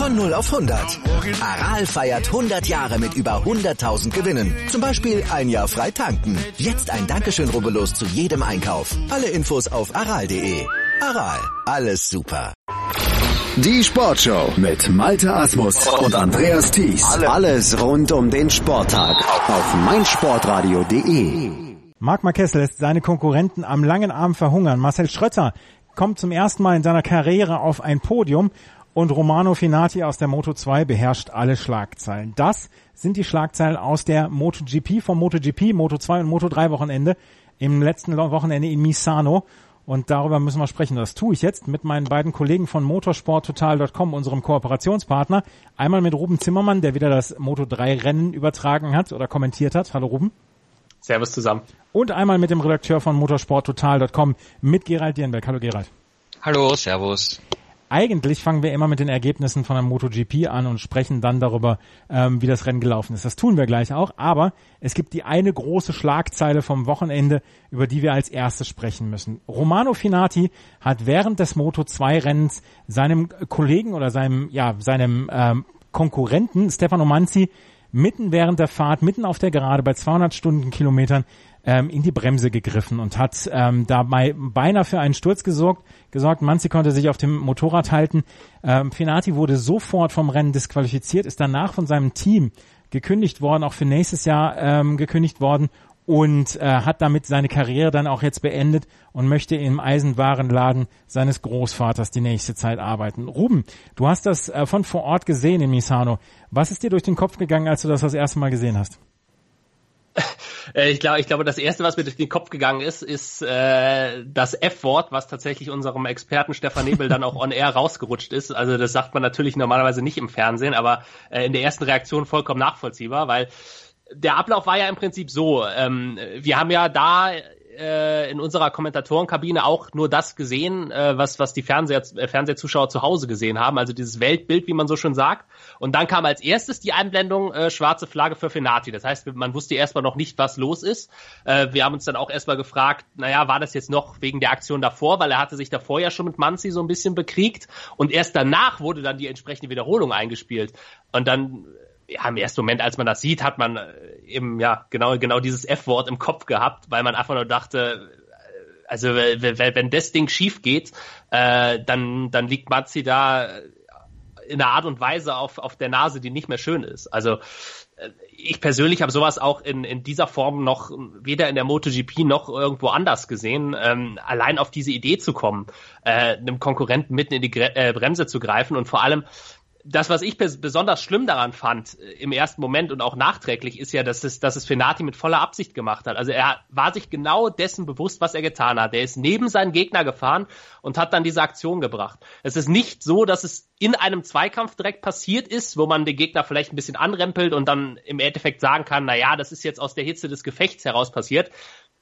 Von 0 auf 100. Aral feiert 100 Jahre mit über 100.000 Gewinnen. Zum Beispiel ein Jahr frei tanken. Jetzt ein Dankeschön, rubbellos zu jedem Einkauf. Alle Infos auf aral.de. Aral, alles super. Die Sportshow mit Malte Asmus und Andreas Thies. Alles rund um den Sporttag auf meinsportradio.de. Marc Marquez lässt seine Konkurrenten am langen Arm verhungern. Marcel Schröter kommt zum ersten Mal in seiner Karriere auf ein Podium und Romano Finati aus der Moto 2 beherrscht alle Schlagzeilen. Das sind die Schlagzeilen aus der MotoGP, vom MotoGP, Moto 2 und Moto 3 Wochenende im letzten Wochenende in Misano. Und darüber müssen wir sprechen. Das tue ich jetzt mit meinen beiden Kollegen von motorsporttotal.com, unserem Kooperationspartner. Einmal mit Ruben Zimmermann, der wieder das Moto 3 Rennen übertragen hat oder kommentiert hat. Hallo Ruben. Servus zusammen. Und einmal mit dem Redakteur von motorsporttotal.com, mit Gerald Dienberg. Hallo Gerald. Hallo, Servus. Eigentlich fangen wir immer mit den Ergebnissen von der MotoGP an und sprechen dann darüber, ähm, wie das Rennen gelaufen ist. Das tun wir gleich auch, aber es gibt die eine große Schlagzeile vom Wochenende, über die wir als erstes sprechen müssen. Romano Finati hat während des Moto 2 Rennens seinem Kollegen oder seinem, ja, seinem ähm, Konkurrenten Stefano Manzi mitten während der Fahrt, mitten auf der Gerade bei 200 Stundenkilometern ähm, in die Bremse gegriffen und hat ähm, dabei beinahe für einen Sturz gesorgt. gesorgt. Manzi konnte sich auf dem Motorrad halten. Ähm, Finati wurde sofort vom Rennen disqualifiziert, ist danach von seinem Team gekündigt worden, auch für nächstes Jahr ähm, gekündigt worden und äh, hat damit seine Karriere dann auch jetzt beendet und möchte im Eisenwarenladen seines Großvaters die nächste Zeit arbeiten. Ruben, du hast das äh, von vor Ort gesehen in Misano. Was ist dir durch den Kopf gegangen, als du das das erste Mal gesehen hast? Äh, ich glaube, ich glaube, das erste, was mir durch den Kopf gegangen ist, ist äh, das F-Wort, was tatsächlich unserem Experten Stefan Nebel dann auch on air rausgerutscht ist. Also das sagt man natürlich normalerweise nicht im Fernsehen, aber äh, in der ersten Reaktion vollkommen nachvollziehbar, weil der Ablauf war ja im Prinzip so. Ähm, wir haben ja da äh, in unserer Kommentatorenkabine auch nur das gesehen, äh, was, was die Fernseher, äh, Fernsehzuschauer zu Hause gesehen haben, also dieses Weltbild, wie man so schon sagt. Und dann kam als erstes die Einblendung äh, schwarze Flagge für Fenati. Das heißt, man wusste erstmal noch nicht, was los ist. Äh, wir haben uns dann auch erstmal gefragt, naja, war das jetzt noch wegen der Aktion davor, weil er hatte sich davor ja schon mit Manzi so ein bisschen bekriegt. Und erst danach wurde dann die entsprechende Wiederholung eingespielt. Und dann ja, im ersten Moment, als man das sieht, hat man äh, eben ja genau genau dieses F-Wort im Kopf gehabt, weil man einfach nur dachte, äh, also wenn das Ding schief geht, äh, dann dann liegt Mazzi da in einer Art und Weise auf auf der Nase, die nicht mehr schön ist. Also äh, ich persönlich habe sowas auch in, in dieser Form noch weder in der MotoGP noch irgendwo anders gesehen. Ähm, allein auf diese Idee zu kommen, äh, einem Konkurrenten mitten in die Gre äh, Bremse zu greifen und vor allem das, was ich besonders schlimm daran fand äh, im ersten Moment und auch nachträglich, ist ja, dass es, dass es Fenati mit voller Absicht gemacht hat. Also er war sich genau dessen bewusst, was er getan hat. Er ist neben seinen Gegner gefahren und hat dann diese Aktion gebracht. Es ist nicht so, dass es in einem Zweikampf direkt passiert ist, wo man den Gegner vielleicht ein bisschen anrempelt und dann im Endeffekt sagen kann, na ja, das ist jetzt aus der Hitze des Gefechts heraus passiert,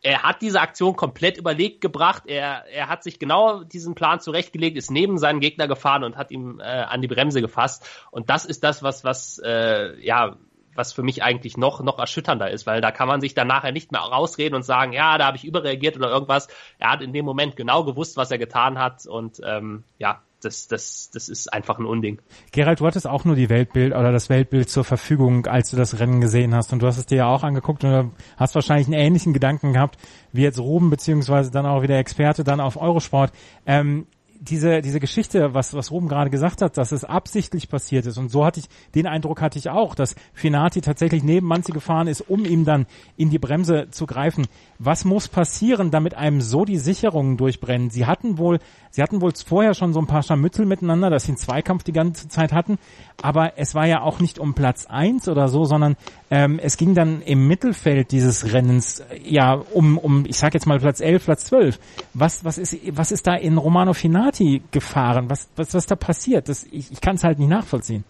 er hat diese Aktion komplett überlegt gebracht. Er, er hat sich genau diesen Plan zurechtgelegt, ist neben seinen Gegner gefahren und hat ihm äh, an die Bremse gefasst. Und das ist das, was, was, äh, ja, was für mich eigentlich noch, noch erschütternder ist, weil da kann man sich dann nachher nicht mehr rausreden und sagen, ja, da habe ich überreagiert oder irgendwas. Er hat in dem Moment genau gewusst, was er getan hat und ähm, ja, das, das, das ist einfach ein Unding. Gerald, du hattest auch nur die Weltbild oder das Weltbild zur Verfügung, als du das Rennen gesehen hast. Und du hast es dir ja auch angeguckt und hast wahrscheinlich einen ähnlichen Gedanken gehabt, wie jetzt Ruben, beziehungsweise dann auch wieder Experte dann auf Eurosport. Ähm, diese, diese Geschichte, was, was Ruben gerade gesagt hat, dass es absichtlich passiert ist. Und so hatte ich, den Eindruck hatte ich auch, dass Finati tatsächlich neben Manzi gefahren ist, um ihm dann in die Bremse zu greifen. Was muss passieren, damit einem so die Sicherungen durchbrennen? Sie hatten wohl, sie hatten wohl vorher schon so ein paar Scharmützel miteinander, dass sie einen Zweikampf die ganze Zeit hatten. Aber es war ja auch nicht um Platz eins oder so, sondern ähm, es ging dann im Mittelfeld dieses Rennens äh, ja um, um, ich sag jetzt mal Platz elf, Platz zwölf. Was, was ist, was ist da in Romano Finati gefahren? Was, was, was da passiert? Das, ich, ich kann es halt nicht nachvollziehen.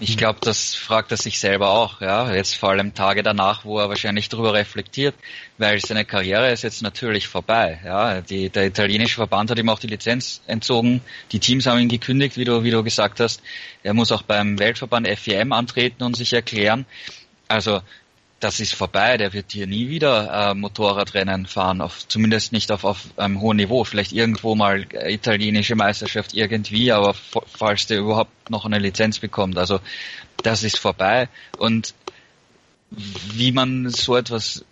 Ich glaube, das fragt er sich selber auch, ja. Jetzt vor allem Tage danach, wo er wahrscheinlich darüber reflektiert, weil seine Karriere ist jetzt natürlich vorbei, ja. Die, der italienische Verband hat ihm auch die Lizenz entzogen. Die Teams haben ihn gekündigt, wie du, wie du gesagt hast. Er muss auch beim Weltverband FIM antreten und sich erklären. Also, das ist vorbei, der wird hier nie wieder äh, Motorradrennen fahren, auf, zumindest nicht auf, auf einem hohen Niveau, vielleicht irgendwo mal äh, italienische Meisterschaft irgendwie, aber falls der überhaupt noch eine Lizenz bekommt, also das ist vorbei. Und wie man so etwas,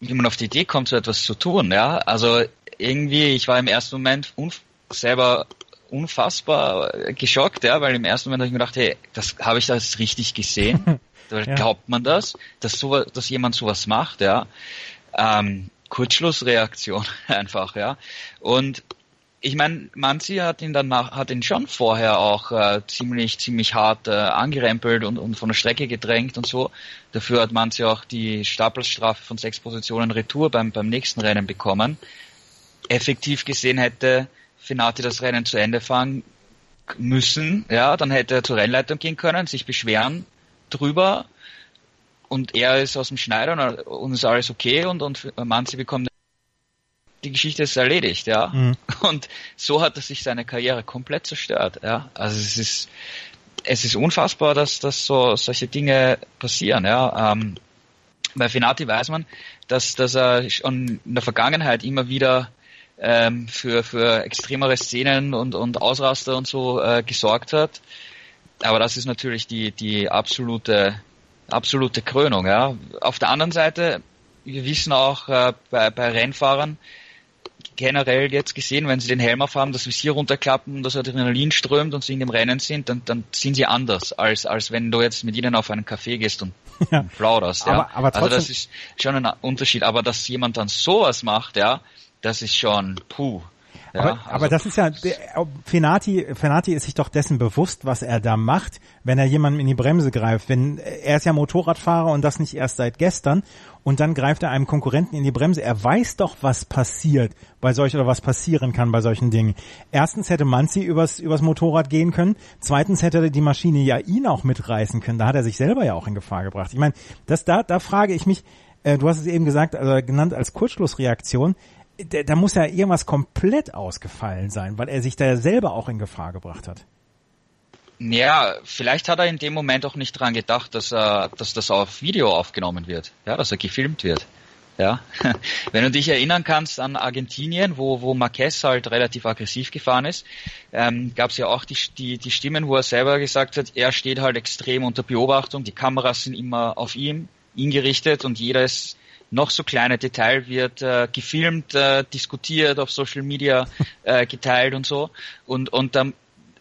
wie man auf die Idee kommt, so etwas zu tun, ja, also irgendwie, ich war im ersten Moment selber unfassbar geschockt, ja, weil im ersten Moment habe ich mir gedacht, hey, das habe ich das richtig gesehen? ja. Glaubt man das, dass so, dass jemand sowas macht, ja? Ähm, Kurzschlussreaktion einfach, ja. Und ich meine, Manzi hat ihn dann nach, hat ihn schon vorher auch äh, ziemlich, ziemlich hart äh, angerempelt und, und von der Strecke gedrängt und so. Dafür hat Manzi auch die Stapelstrafe von sechs Positionen Retour beim, beim nächsten Rennen bekommen. Effektiv gesehen hätte Finati das Rennen zu Ende fahren müssen, ja, dann hätte er zur Rennleitung gehen können, sich beschweren drüber und er ist aus dem Schneider und ist alles okay und, und Manzi bekommt die Geschichte ist erledigt, ja. Mhm. Und so hat er sich seine Karriere komplett zerstört, ja. Also es ist, es ist unfassbar, dass, dass so solche Dinge passieren, ja. Ähm, bei Finati weiß man, dass, dass er schon in der Vergangenheit immer wieder ähm, für, für extremere Szenen und, und Ausraster und so äh, gesorgt hat. Aber das ist natürlich die, die absolute, absolute Krönung. Ja. Auf der anderen Seite, wir wissen auch äh, bei, bei Rennfahrern, generell jetzt gesehen, wenn sie den Helm aufhaben, das Visier runterklappen, das Adrenalin strömt und sie in dem Rennen sind, dann, dann sind sie anders, als, als wenn du jetzt mit ihnen auf einen Café gehst und ja. plauderst. Ja. Aber, aber trotzdem, also das ist schon ein Unterschied. Aber dass jemand dann sowas macht, ja, das ist schon puh. Ja, aber, also aber das ist ja, Fenati, Fenati ist sich doch dessen bewusst, was er da macht, wenn er jemandem in die Bremse greift. Wenn, er ist ja Motorradfahrer und das nicht erst seit gestern und dann greift er einem Konkurrenten in die Bremse. Er weiß doch, was passiert bei solch oder was passieren kann bei solchen Dingen. Erstens hätte Manzi übers, übers Motorrad gehen können. Zweitens hätte die Maschine ja ihn auch mitreißen können. Da hat er sich selber ja auch in Gefahr gebracht. Ich meine, das da, da frage ich mich, äh, du hast es eben gesagt, also genannt als Kurzschlussreaktion da, da muss ja irgendwas komplett ausgefallen sein, weil er sich da selber auch in Gefahr gebracht hat. Ja, vielleicht hat er in dem Moment auch nicht dran gedacht, dass er, dass das auf Video aufgenommen wird, ja, dass er gefilmt wird. Ja, wenn du dich erinnern kannst an Argentinien, wo, wo Marquez halt relativ aggressiv gefahren ist, ähm, gab es ja auch die, die, die Stimmen, wo er selber gesagt hat, er steht halt extrem unter Beobachtung, die Kameras sind immer auf ihm, ihn gerichtet und jeder ist noch so kleine Detail wird äh, gefilmt, äh, diskutiert, auf Social Media äh, geteilt und so. Und, und dann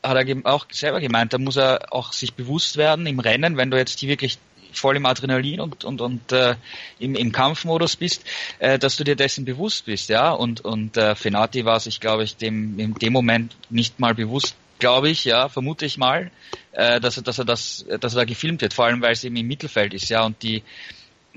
hat er auch selber gemeint, da muss er auch sich bewusst werden im Rennen, wenn du jetzt hier wirklich voll im Adrenalin und und und äh, im, im Kampfmodus bist, äh, dass du dir dessen bewusst bist, ja. Und und äh, Fenati war sich, glaube ich, dem in dem Moment nicht mal bewusst, glaube ich, ja, vermute ich mal, äh, dass er dass er das dass er da gefilmt wird, vor allem weil es eben im Mittelfeld ist, ja. Und die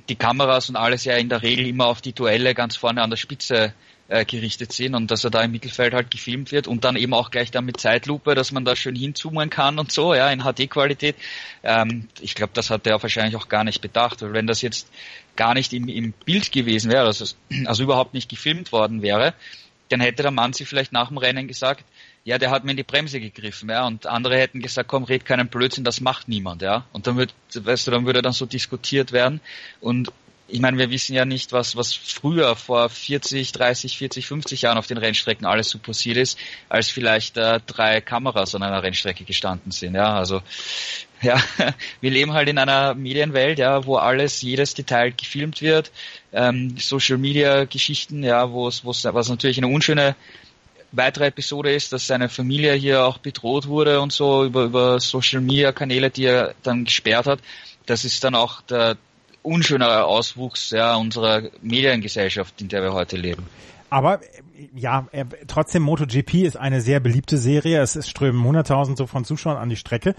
die Kameras und alles ja in der Regel immer auf die Duelle ganz vorne an der Spitze äh, gerichtet sind und dass er da im Mittelfeld halt gefilmt wird und dann eben auch gleich dann mit Zeitlupe, dass man da schön hinzoomen kann und so, ja, in HD-Qualität. Ähm, ich glaube, das hat er wahrscheinlich auch gar nicht bedacht, weil wenn das jetzt gar nicht im, im Bild gewesen wäre, also, also überhaupt nicht gefilmt worden wäre, dann hätte der Mann sich vielleicht nach dem Rennen gesagt, ja, der hat mir in die Bremse gegriffen, ja, und andere hätten gesagt, komm, red keinen Blödsinn, das macht niemand, ja. Und dann wird, weißt du, dann würde dann so diskutiert werden und ich meine, wir wissen ja nicht, was, was früher vor 40, 30, 40, 50 Jahren auf den Rennstrecken alles so passiert ist, als vielleicht äh, drei Kameras an einer Rennstrecke gestanden sind. Ja, also ja, wir leben halt in einer Medienwelt, ja, wo alles, jedes Detail gefilmt wird, ähm, Social Media Geschichten, ja, wo es, was natürlich eine unschöne weitere Episode ist, dass seine Familie hier auch bedroht wurde und so über, über Social Media Kanäle, die er dann gesperrt hat. Das ist dann auch der unschönere Auswuchs ja, unserer Mediengesellschaft, in der wir heute leben. Aber ja, er, trotzdem MotoGP ist eine sehr beliebte Serie. Es, es strömen 100.000 so von Zuschauern an die Strecke.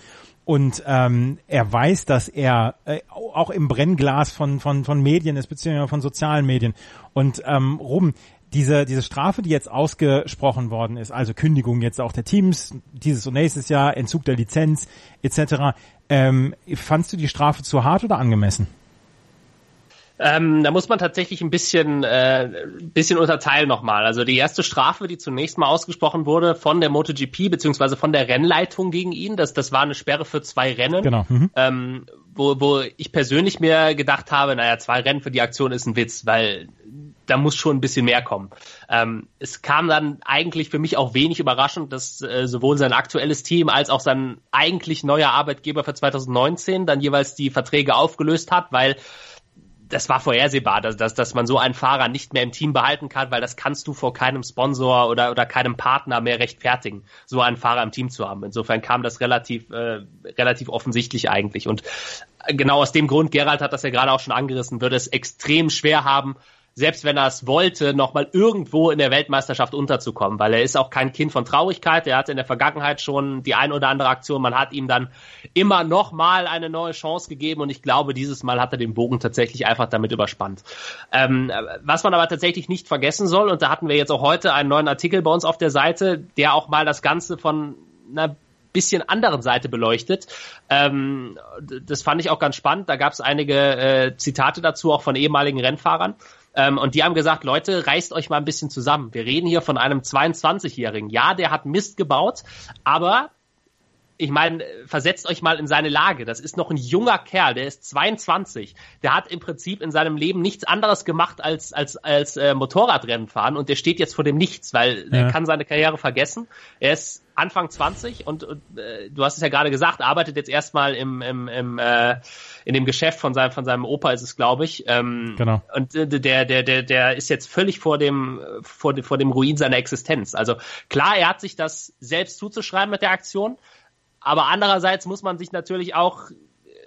Und ähm, er weiß, dass er äh, auch im Brennglas von, von, von Medien ist, beziehungsweise von sozialen Medien. Und ähm, Ruben, diese, diese Strafe, die jetzt ausgesprochen worden ist, also Kündigung jetzt auch der Teams, dieses und nächstes Jahr, Entzug der Lizenz etc., ähm, fandst du die Strafe zu hart oder angemessen? Ähm, da muss man tatsächlich ein bisschen, äh, bisschen unterteilen nochmal. Also die erste Strafe, die zunächst mal ausgesprochen wurde von der MotoGP beziehungsweise von der Rennleitung gegen ihn, das, das war eine Sperre für zwei Rennen. Genau. Mhm. Ähm, wo, wo ich persönlich mir gedacht habe, naja, zwei Rennen für die Aktion ist ein Witz, weil da muss schon ein bisschen mehr kommen. Ähm, es kam dann eigentlich für mich auch wenig überraschend, dass äh, sowohl sein aktuelles Team als auch sein eigentlich neuer Arbeitgeber für 2019 dann jeweils die Verträge aufgelöst hat, weil das war vorhersehbar, dass, dass, dass man so einen Fahrer nicht mehr im Team behalten kann, weil das kannst du vor keinem Sponsor oder, oder keinem Partner mehr rechtfertigen, so einen Fahrer im Team zu haben. Insofern kam das relativ, äh, relativ offensichtlich eigentlich. Und genau aus dem Grund, Gerald hat das ja gerade auch schon angerissen, würde es extrem schwer haben, selbst wenn er es wollte, nochmal irgendwo in der Weltmeisterschaft unterzukommen, weil er ist auch kein Kind von Traurigkeit. Er hatte in der Vergangenheit schon die ein oder andere Aktion. Man hat ihm dann immer nochmal eine neue Chance gegeben und ich glaube, dieses Mal hat er den Bogen tatsächlich einfach damit überspannt. Ähm, was man aber tatsächlich nicht vergessen soll, und da hatten wir jetzt auch heute einen neuen Artikel bei uns auf der Seite, der auch mal das Ganze von einer bisschen anderen Seite beleuchtet. Ähm, das fand ich auch ganz spannend. Da gab es einige äh, Zitate dazu, auch von ehemaligen Rennfahrern. Ähm, und die haben gesagt, Leute, reißt euch mal ein bisschen zusammen. Wir reden hier von einem 22-Jährigen. Ja, der hat Mist gebaut, aber ich meine, versetzt euch mal in seine Lage. Das ist noch ein junger Kerl, der ist 22. Der hat im Prinzip in seinem Leben nichts anderes gemacht als als als äh, Motorradrennen fahren und der steht jetzt vor dem Nichts, weil ja. er kann seine Karriere vergessen. Er ist Anfang 20 und, und äh, du hast es ja gerade gesagt, arbeitet jetzt erstmal im, im, im äh, in dem Geschäft von seinem von seinem Opa ist es, glaube ich. Ähm, genau. Und äh, der der der der ist jetzt völlig vor dem vor dem vor dem Ruin seiner Existenz. Also klar, er hat sich das selbst zuzuschreiben mit der Aktion. Aber andererseits muss man sich natürlich auch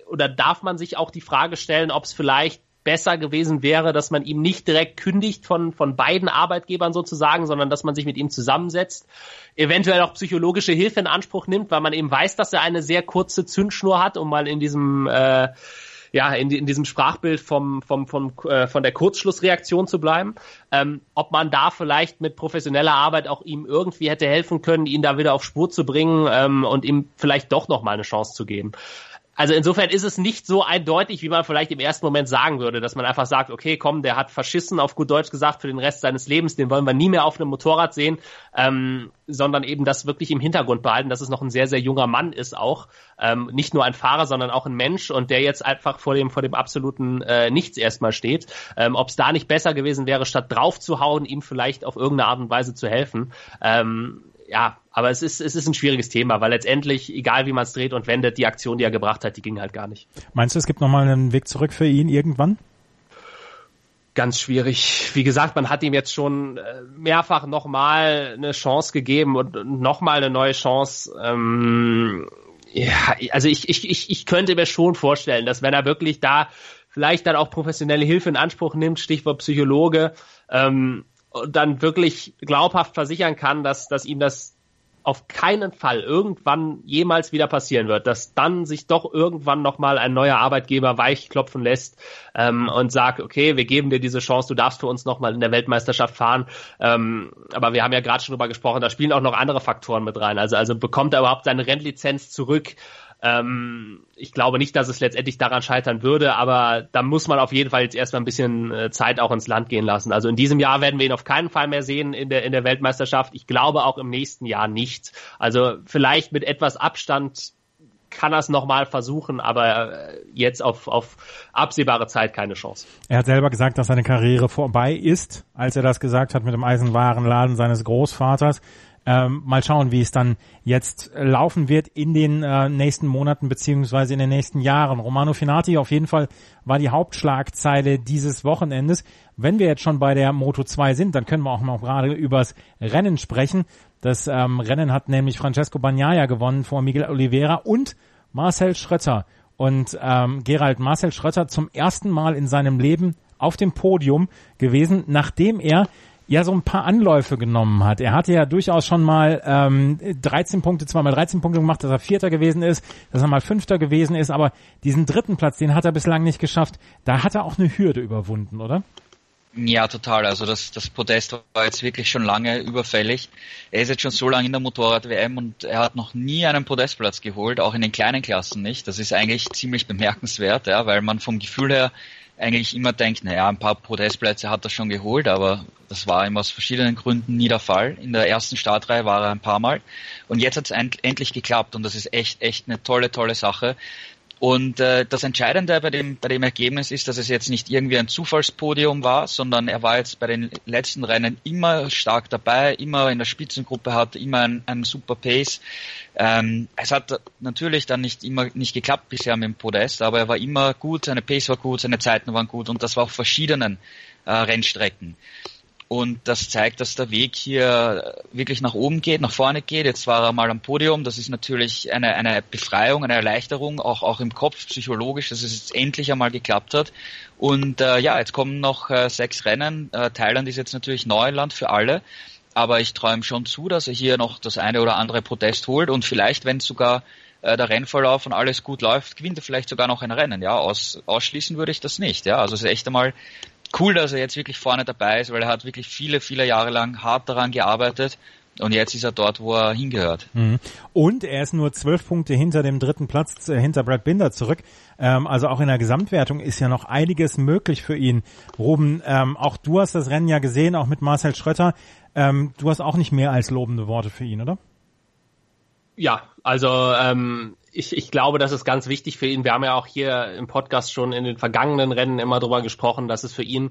oder darf man sich auch die Frage stellen, ob es vielleicht besser gewesen wäre, dass man ihm nicht direkt kündigt von, von beiden Arbeitgebern sozusagen, sondern dass man sich mit ihm zusammensetzt, eventuell auch psychologische Hilfe in Anspruch nimmt, weil man eben weiß, dass er eine sehr kurze Zündschnur hat, um mal in diesem äh, ja, in, in diesem Sprachbild vom, vom, vom, äh, von der Kurzschlussreaktion zu bleiben. Ähm, ob man da vielleicht mit professioneller Arbeit auch ihm irgendwie hätte helfen können, ihn da wieder auf Spur zu bringen ähm, und ihm vielleicht doch noch mal eine Chance zu geben. Also insofern ist es nicht so eindeutig, wie man vielleicht im ersten Moment sagen würde, dass man einfach sagt, okay, komm, der hat verschissen, auf gut Deutsch gesagt, für den Rest seines Lebens, den wollen wir nie mehr auf einem Motorrad sehen, ähm, sondern eben das wirklich im Hintergrund behalten, dass es noch ein sehr, sehr junger Mann ist auch. Ähm, nicht nur ein Fahrer, sondern auch ein Mensch und der jetzt einfach vor dem, vor dem absoluten äh, Nichts erstmal steht. Ähm, Ob es da nicht besser gewesen wäre, statt drauf zu hauen, ihm vielleicht auf irgendeine Art und Weise zu helfen. Ähm, ja, aber es ist, es ist ein schwieriges Thema, weil letztendlich, egal wie man es dreht und wendet, die Aktion, die er gebracht hat, die ging halt gar nicht. Meinst du, es gibt nochmal einen Weg zurück für ihn irgendwann? Ganz schwierig. Wie gesagt, man hat ihm jetzt schon äh, mehrfach nochmal eine Chance gegeben und nochmal eine neue Chance. Ähm, ja, also ich, ich, ich, ich könnte mir schon vorstellen, dass wenn er wirklich da vielleicht dann auch professionelle Hilfe in Anspruch nimmt, Stichwort Psychologe, ähm, dann wirklich glaubhaft versichern kann, dass, dass ihm das auf keinen Fall irgendwann jemals wieder passieren wird, dass dann sich doch irgendwann nochmal ein neuer Arbeitgeber weichklopfen lässt ähm, und sagt, okay, wir geben dir diese Chance, du darfst für uns nochmal in der Weltmeisterschaft fahren. Ähm, aber wir haben ja gerade schon drüber gesprochen, da spielen auch noch andere Faktoren mit rein. Also, also bekommt er überhaupt seine Rennlizenz zurück? Ähm, ich glaube nicht, dass es letztendlich daran scheitern würde, aber da muss man auf jeden Fall jetzt erstmal ein bisschen äh, Zeit auch ins Land gehen lassen. Also in diesem Jahr werden wir ihn auf keinen Fall mehr sehen in der, in der Weltmeisterschaft. Ich glaube auch im nächsten Jahr nicht. Also vielleicht mit etwas Abstand kann er es nochmal versuchen, aber äh, jetzt auf, auf absehbare Zeit keine Chance. Er hat selber gesagt, dass seine Karriere vorbei ist, als er das gesagt hat mit dem Eisenwarenladen seines Großvaters. Ähm, mal schauen, wie es dann jetzt laufen wird in den äh, nächsten Monaten beziehungsweise in den nächsten Jahren. Romano Finati auf jeden Fall war die Hauptschlagzeile dieses Wochenendes. Wenn wir jetzt schon bei der Moto 2 sind, dann können wir auch mal gerade übers Rennen sprechen. Das ähm, Rennen hat nämlich Francesco Bagnaia gewonnen vor Miguel Oliveira und Marcel Schröter. Und ähm, Gerald Marcel Schröter zum ersten Mal in seinem Leben auf dem Podium gewesen, nachdem er ja so ein paar Anläufe genommen hat. Er hatte ja durchaus schon mal ähm, 13 Punkte, zweimal 13 Punkte gemacht, dass er Vierter gewesen ist, dass er mal Fünfter gewesen ist, aber diesen dritten Platz, den hat er bislang nicht geschafft. Da hat er auch eine Hürde überwunden, oder? Ja, total. Also das, das Podest war jetzt wirklich schon lange überfällig. Er ist jetzt schon so lange in der Motorrad-WM und er hat noch nie einen Podestplatz geholt, auch in den kleinen Klassen nicht. Das ist eigentlich ziemlich bemerkenswert, ja, weil man vom Gefühl her eigentlich immer denkt, naja, ein paar Podestplätze hat er schon geholt, aber das war ihm aus verschiedenen Gründen nie der Fall. In der ersten Startreihe war er ein paar Mal. Und jetzt hat es endlich geklappt und das ist echt, echt eine tolle, tolle Sache. Und äh, das Entscheidende bei dem, bei dem Ergebnis ist, dass es jetzt nicht irgendwie ein Zufallspodium war, sondern er war jetzt bei den letzten Rennen immer stark dabei, immer in der Spitzengruppe, hat immer ein, ein super Pace. Ähm, es hat natürlich dann nicht immer nicht geklappt bisher mit dem Podest, aber er war immer gut, seine Pace war gut, seine Zeiten waren gut und das war auf verschiedenen äh, Rennstrecken. Und das zeigt, dass der Weg hier wirklich nach oben geht, nach vorne geht. Jetzt war er mal am Podium. Das ist natürlich eine, eine Befreiung, eine Erleichterung, auch, auch im Kopf, psychologisch, dass es jetzt endlich einmal geklappt hat. Und äh, ja, jetzt kommen noch äh, sechs Rennen. Äh, Thailand ist jetzt natürlich Neuland für alle. Aber ich träume schon zu, dass er hier noch das eine oder andere Protest holt und vielleicht, wenn sogar äh, der Rennverlauf und alles gut läuft, gewinnt er vielleicht sogar noch ein Rennen. Ja, Aus, ausschließen würde ich das nicht. Ja, also es ist echt einmal cool, dass er jetzt wirklich vorne dabei ist, weil er hat wirklich viele, viele Jahre lang hart daran gearbeitet. Und jetzt ist er dort, wo er hingehört. Mhm. Und er ist nur zwölf Punkte hinter dem dritten Platz, äh, hinter Brad Binder zurück. Ähm, also auch in der Gesamtwertung ist ja noch einiges möglich für ihn. Ruben, ähm, auch du hast das Rennen ja gesehen, auch mit Marcel Schröter. Ähm, du hast auch nicht mehr als lobende Worte für ihn, oder? Ja, also ähm, ich, ich glaube, das ist ganz wichtig für ihn. Wir haben ja auch hier im Podcast schon in den vergangenen Rennen immer drüber gesprochen, dass es für ihn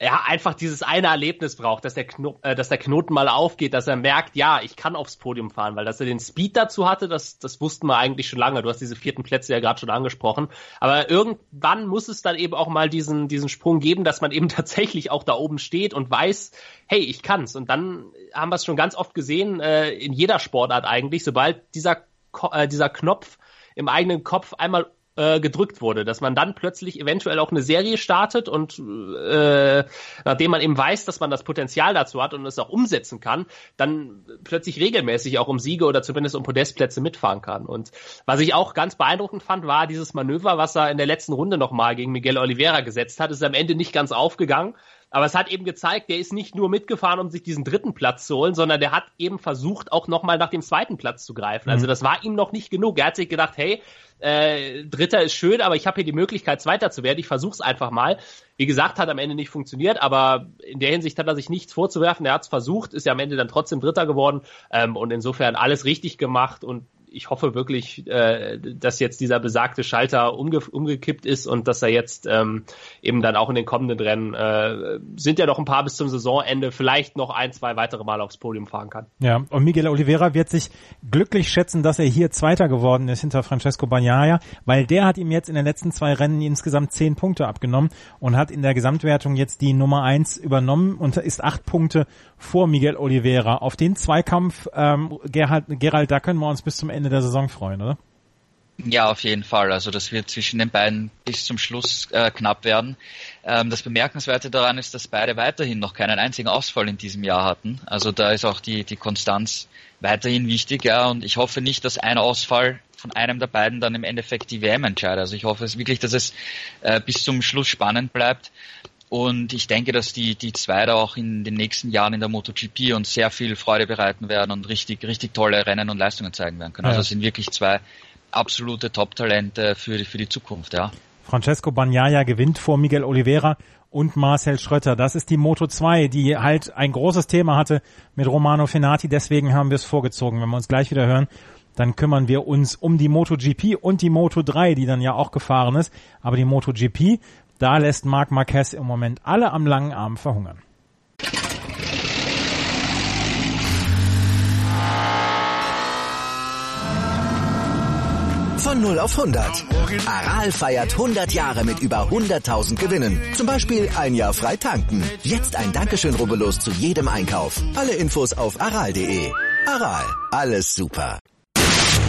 ja, einfach dieses eine Erlebnis braucht, dass der, äh, dass der Knoten mal aufgeht, dass er merkt, ja, ich kann aufs Podium fahren, weil dass er den Speed dazu hatte, das, das wussten wir eigentlich schon lange. Du hast diese vierten Plätze ja gerade schon angesprochen. Aber irgendwann muss es dann eben auch mal diesen, diesen Sprung geben, dass man eben tatsächlich auch da oben steht und weiß, hey, ich kann's. Und dann haben wir es schon ganz oft gesehen, äh, in jeder Sportart eigentlich, sobald dieser, äh, dieser Knopf im eigenen Kopf einmal äh, gedrückt wurde, dass man dann plötzlich eventuell auch eine Serie startet und äh, nachdem man eben weiß, dass man das Potenzial dazu hat und es auch umsetzen kann, dann plötzlich regelmäßig auch um Siege oder zumindest um Podestplätze mitfahren kann. Und was ich auch ganz beeindruckend fand, war dieses Manöver, was er in der letzten Runde nochmal gegen Miguel Oliveira gesetzt hat, ist am Ende nicht ganz aufgegangen. Aber es hat eben gezeigt, der ist nicht nur mitgefahren, um sich diesen dritten Platz zu holen, sondern der hat eben versucht, auch nochmal nach dem zweiten Platz zu greifen. Also mhm. das war ihm noch nicht genug. Er hat sich gedacht, hey, äh, Dritter ist schön, aber ich habe hier die Möglichkeit, Zweiter zu werden. Ich versuch's einfach mal. Wie gesagt, hat am Ende nicht funktioniert, aber in der Hinsicht hat er sich nichts vorzuwerfen. Er hat's versucht, ist ja am Ende dann trotzdem Dritter geworden ähm, und insofern alles richtig gemacht und ich hoffe wirklich, äh, dass jetzt dieser besagte Schalter umge umgekippt ist und dass er jetzt ähm, eben dann auch in den kommenden Rennen äh, sind ja noch ein paar bis zum Saisonende vielleicht noch ein, zwei weitere Mal aufs Podium fahren kann. Ja, und Miguel Oliveira wird sich glücklich schätzen, dass er hier Zweiter geworden ist hinter Francesco Bagnaia, weil der hat ihm jetzt in den letzten zwei Rennen insgesamt zehn Punkte abgenommen und hat in der Gesamtwertung jetzt die Nummer eins übernommen und ist acht Punkte vor Miguel Oliveira. Auf den Zweikampf ähm, Gerhard, Gerald, da können wir uns bis zum Ende der Saison freuen, oder? Ja, auf jeden Fall. Also das wird zwischen den beiden bis zum Schluss äh, knapp werden. Ähm, das Bemerkenswerte daran ist, dass beide weiterhin noch keinen einzigen Ausfall in diesem Jahr hatten. Also da ist auch die, die Konstanz weiterhin wichtig. Ja, und ich hoffe nicht, dass ein Ausfall von einem der beiden dann im Endeffekt die WM entscheidet. Also ich hoffe es wirklich, dass es äh, bis zum Schluss spannend bleibt. Und ich denke, dass die, die zwei da auch in den nächsten Jahren in der MotoGP uns sehr viel Freude bereiten werden und richtig, richtig tolle Rennen und Leistungen zeigen werden können. Also. Also sind wirklich zwei absolute Top-Talente für, die, für die Zukunft, ja. Francesco Bagnaia gewinnt vor Miguel Oliveira und Marcel Schröter. Das ist die Moto 2, die halt ein großes Thema hatte mit Romano Fenati. Deswegen haben wir es vorgezogen. Wenn wir uns gleich wieder hören, dann kümmern wir uns um die MotoGP und die Moto 3, die dann ja auch gefahren ist. Aber die MotoGP, da lässt Marc Marquez im Moment alle am langen Arm verhungern. Von 0 auf 100. Aral feiert 100 Jahre mit über 100.000 Gewinnen. Zum Beispiel ein Jahr frei tanken. Jetzt ein Dankeschön, rubbellos zu jedem Einkauf. Alle Infos auf aral.de. Aral, alles super.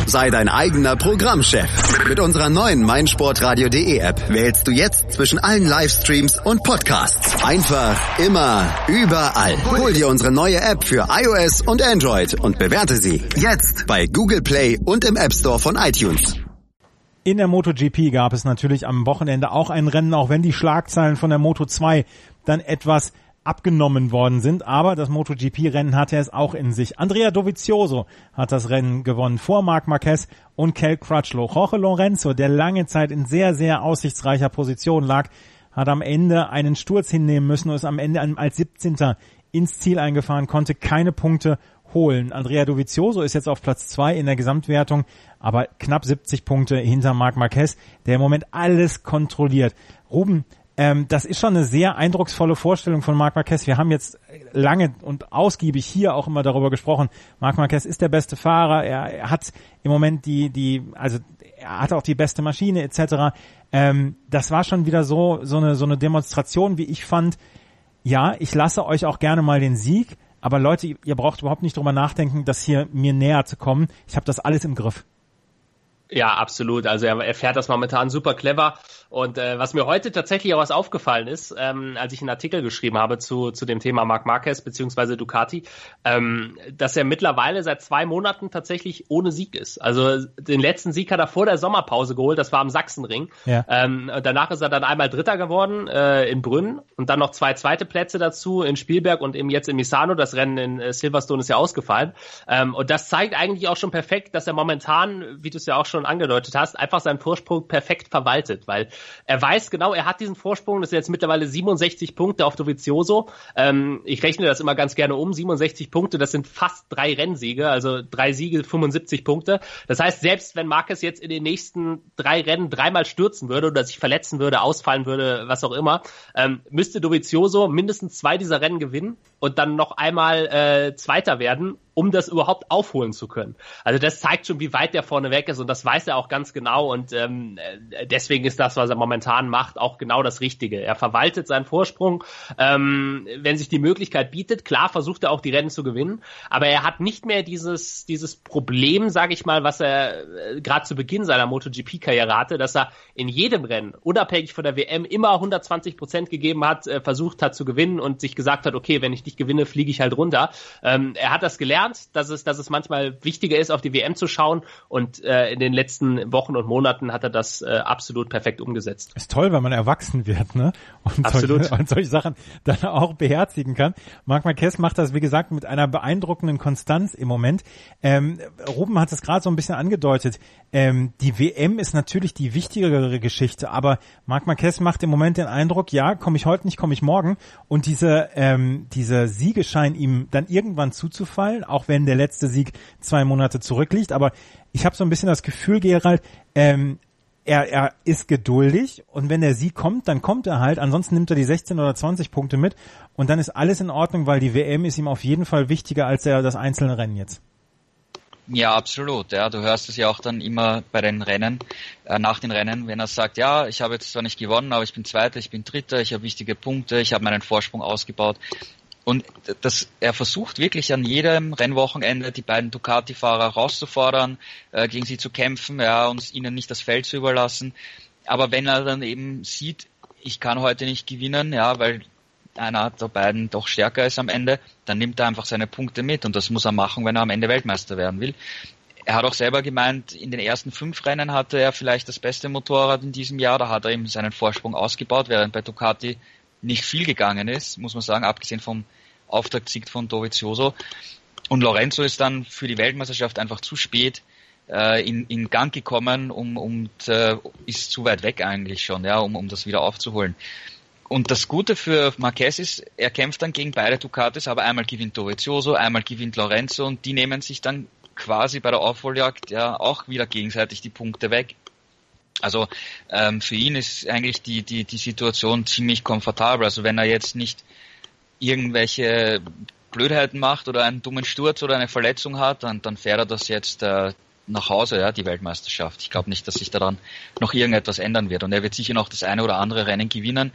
Sei dein eigener Programmchef. Mit unserer neuen meinsportradio.de App wählst du jetzt zwischen allen Livestreams und Podcasts. Einfach, immer, überall. Hol dir unsere neue App für iOS und Android und bewerte sie jetzt bei Google Play und im App Store von iTunes. In der MotoGP gab es natürlich am Wochenende auch ein Rennen, auch wenn die Schlagzeilen von der Moto 2 dann etwas abgenommen worden sind, aber das MotoGP-Rennen hatte es auch in sich. Andrea Dovizioso hat das Rennen gewonnen vor Marc Marquez und Kel Crutchlow. Jorge Lorenzo, der lange Zeit in sehr, sehr aussichtsreicher Position lag, hat am Ende einen Sturz hinnehmen müssen und ist am Ende als 17. ins Ziel eingefahren, konnte keine Punkte holen. Andrea Dovizioso ist jetzt auf Platz zwei in der Gesamtwertung, aber knapp 70 Punkte hinter Marc Marquez, der im Moment alles kontrolliert. Ruben, ähm, das ist schon eine sehr eindrucksvolle Vorstellung von Marc Marquez. Wir haben jetzt lange und ausgiebig hier auch immer darüber gesprochen. Marc Marquez ist der beste Fahrer. Er, er hat im Moment die, die, also er hat auch die beste Maschine etc. Ähm, das war schon wieder so, so eine, so eine Demonstration, wie ich fand. Ja, ich lasse euch auch gerne mal den Sieg, aber Leute, ihr braucht überhaupt nicht drüber nachdenken, das hier mir näher zu kommen. Ich habe das alles im Griff. Ja, absolut. Also er, er fährt das momentan super clever. Und äh, was mir heute tatsächlich auch was aufgefallen ist, ähm, als ich einen Artikel geschrieben habe zu, zu dem Thema Marc Marquez beziehungsweise Ducati, ähm, dass er mittlerweile seit zwei Monaten tatsächlich ohne Sieg ist. Also den letzten Sieg hat er vor der Sommerpause geholt, das war am Sachsenring. Ja. Ähm, danach ist er dann einmal Dritter geworden äh, in Brünn und dann noch zwei zweite Plätze dazu in Spielberg und eben jetzt in Misano. Das Rennen in äh, Silverstone ist ja ausgefallen. Ähm, und das zeigt eigentlich auch schon perfekt, dass er momentan, wie du es ja auch schon angedeutet hast, einfach seinen Vorsprung perfekt verwaltet, weil er weiß genau, er hat diesen Vorsprung. Das sind jetzt mittlerweile 67 Punkte auf Dovizioso. Ähm, ich rechne das immer ganz gerne um. 67 Punkte, das sind fast drei Rennsiege, also drei Siege, 75 Punkte. Das heißt, selbst wenn Marquez jetzt in den nächsten drei Rennen dreimal stürzen würde oder sich verletzen würde, ausfallen würde, was auch immer, ähm, müsste Dovizioso mindestens zwei dieser Rennen gewinnen und dann noch einmal äh, Zweiter werden um das überhaupt aufholen zu können. Also das zeigt schon, wie weit der vorne weg ist und das weiß er auch ganz genau und ähm, deswegen ist das, was er momentan macht, auch genau das Richtige. Er verwaltet seinen Vorsprung, ähm, wenn sich die Möglichkeit bietet. Klar versucht er auch die Rennen zu gewinnen, aber er hat nicht mehr dieses dieses Problem, sage ich mal, was er äh, gerade zu Beginn seiner MotoGP-Karriere hatte, dass er in jedem Rennen, unabhängig von der WM, immer 120 Prozent gegeben hat, äh, versucht hat zu gewinnen und sich gesagt hat, okay, wenn ich nicht gewinne, fliege ich halt runter. Ähm, er hat das gelernt gelernt, dass es, dass es manchmal wichtiger ist, auf die WM zu schauen. Und äh, in den letzten Wochen und Monaten hat er das äh, absolut perfekt umgesetzt. Ist toll, wenn man erwachsen wird, ne? Und absolut. Solche, und solche Sachen dann auch beherzigen kann. Marc Marquez macht das, wie gesagt, mit einer beeindruckenden Konstanz im Moment. Ähm, Ruben hat es gerade so ein bisschen angedeutet. Ähm, die WM ist natürlich die wichtigere Geschichte, aber Marc Marquez macht im Moment den Eindruck, ja, komme ich heute nicht, komme ich morgen. Und diese, ähm, dieser Siegeschein ihm dann irgendwann zuzufallen, auch wenn der letzte Sieg zwei Monate zurückliegt. Aber ich habe so ein bisschen das Gefühl, Gerald, ähm, er, er ist geduldig und wenn der Sieg kommt, dann kommt er halt. Ansonsten nimmt er die 16 oder 20 Punkte mit und dann ist alles in Ordnung, weil die WM ist ihm auf jeden Fall wichtiger als er das einzelne Rennen jetzt. Ja, absolut. Ja, du hörst es ja auch dann immer bei den Rennen, äh, nach den Rennen, wenn er sagt, ja, ich habe jetzt zwar nicht gewonnen, aber ich bin Zweiter, ich bin Dritter, ich habe wichtige Punkte, ich habe meinen Vorsprung ausgebaut. Und das, er versucht wirklich an jedem Rennwochenende die beiden Ducati-Fahrer rauszufordern, äh, gegen sie zu kämpfen, ja, und ihnen nicht das Feld zu überlassen. Aber wenn er dann eben sieht, ich kann heute nicht gewinnen, ja, weil einer der beiden doch stärker ist am Ende, dann nimmt er einfach seine Punkte mit und das muss er machen, wenn er am Ende Weltmeister werden will. Er hat auch selber gemeint, in den ersten fünf Rennen hatte er vielleicht das beste Motorrad in diesem Jahr, da hat er eben seinen Vorsprung ausgebaut, während bei Ducati nicht viel gegangen ist, muss man sagen, abgesehen vom Auftaktsieg von Dovizioso. Und Lorenzo ist dann für die Weltmeisterschaft einfach zu spät äh, in, in Gang gekommen um, und äh, ist zu weit weg eigentlich schon, ja, um, um das wieder aufzuholen. Und das Gute für Marquez ist, er kämpft dann gegen beide Ducatis, aber einmal gewinnt Dovizioso, einmal gewinnt Lorenzo und die nehmen sich dann quasi bei der Aufholjagd ja auch wieder gegenseitig die Punkte weg. Also ähm, für ihn ist eigentlich die, die, die Situation ziemlich komfortabel. Also wenn er jetzt nicht irgendwelche Blödheiten macht oder einen dummen Sturz oder eine Verletzung hat, dann, dann fährt er das jetzt äh, nach Hause, ja, die Weltmeisterschaft. Ich glaube nicht, dass sich daran noch irgendetwas ändern wird. Und er wird sicher noch das eine oder andere Rennen gewinnen.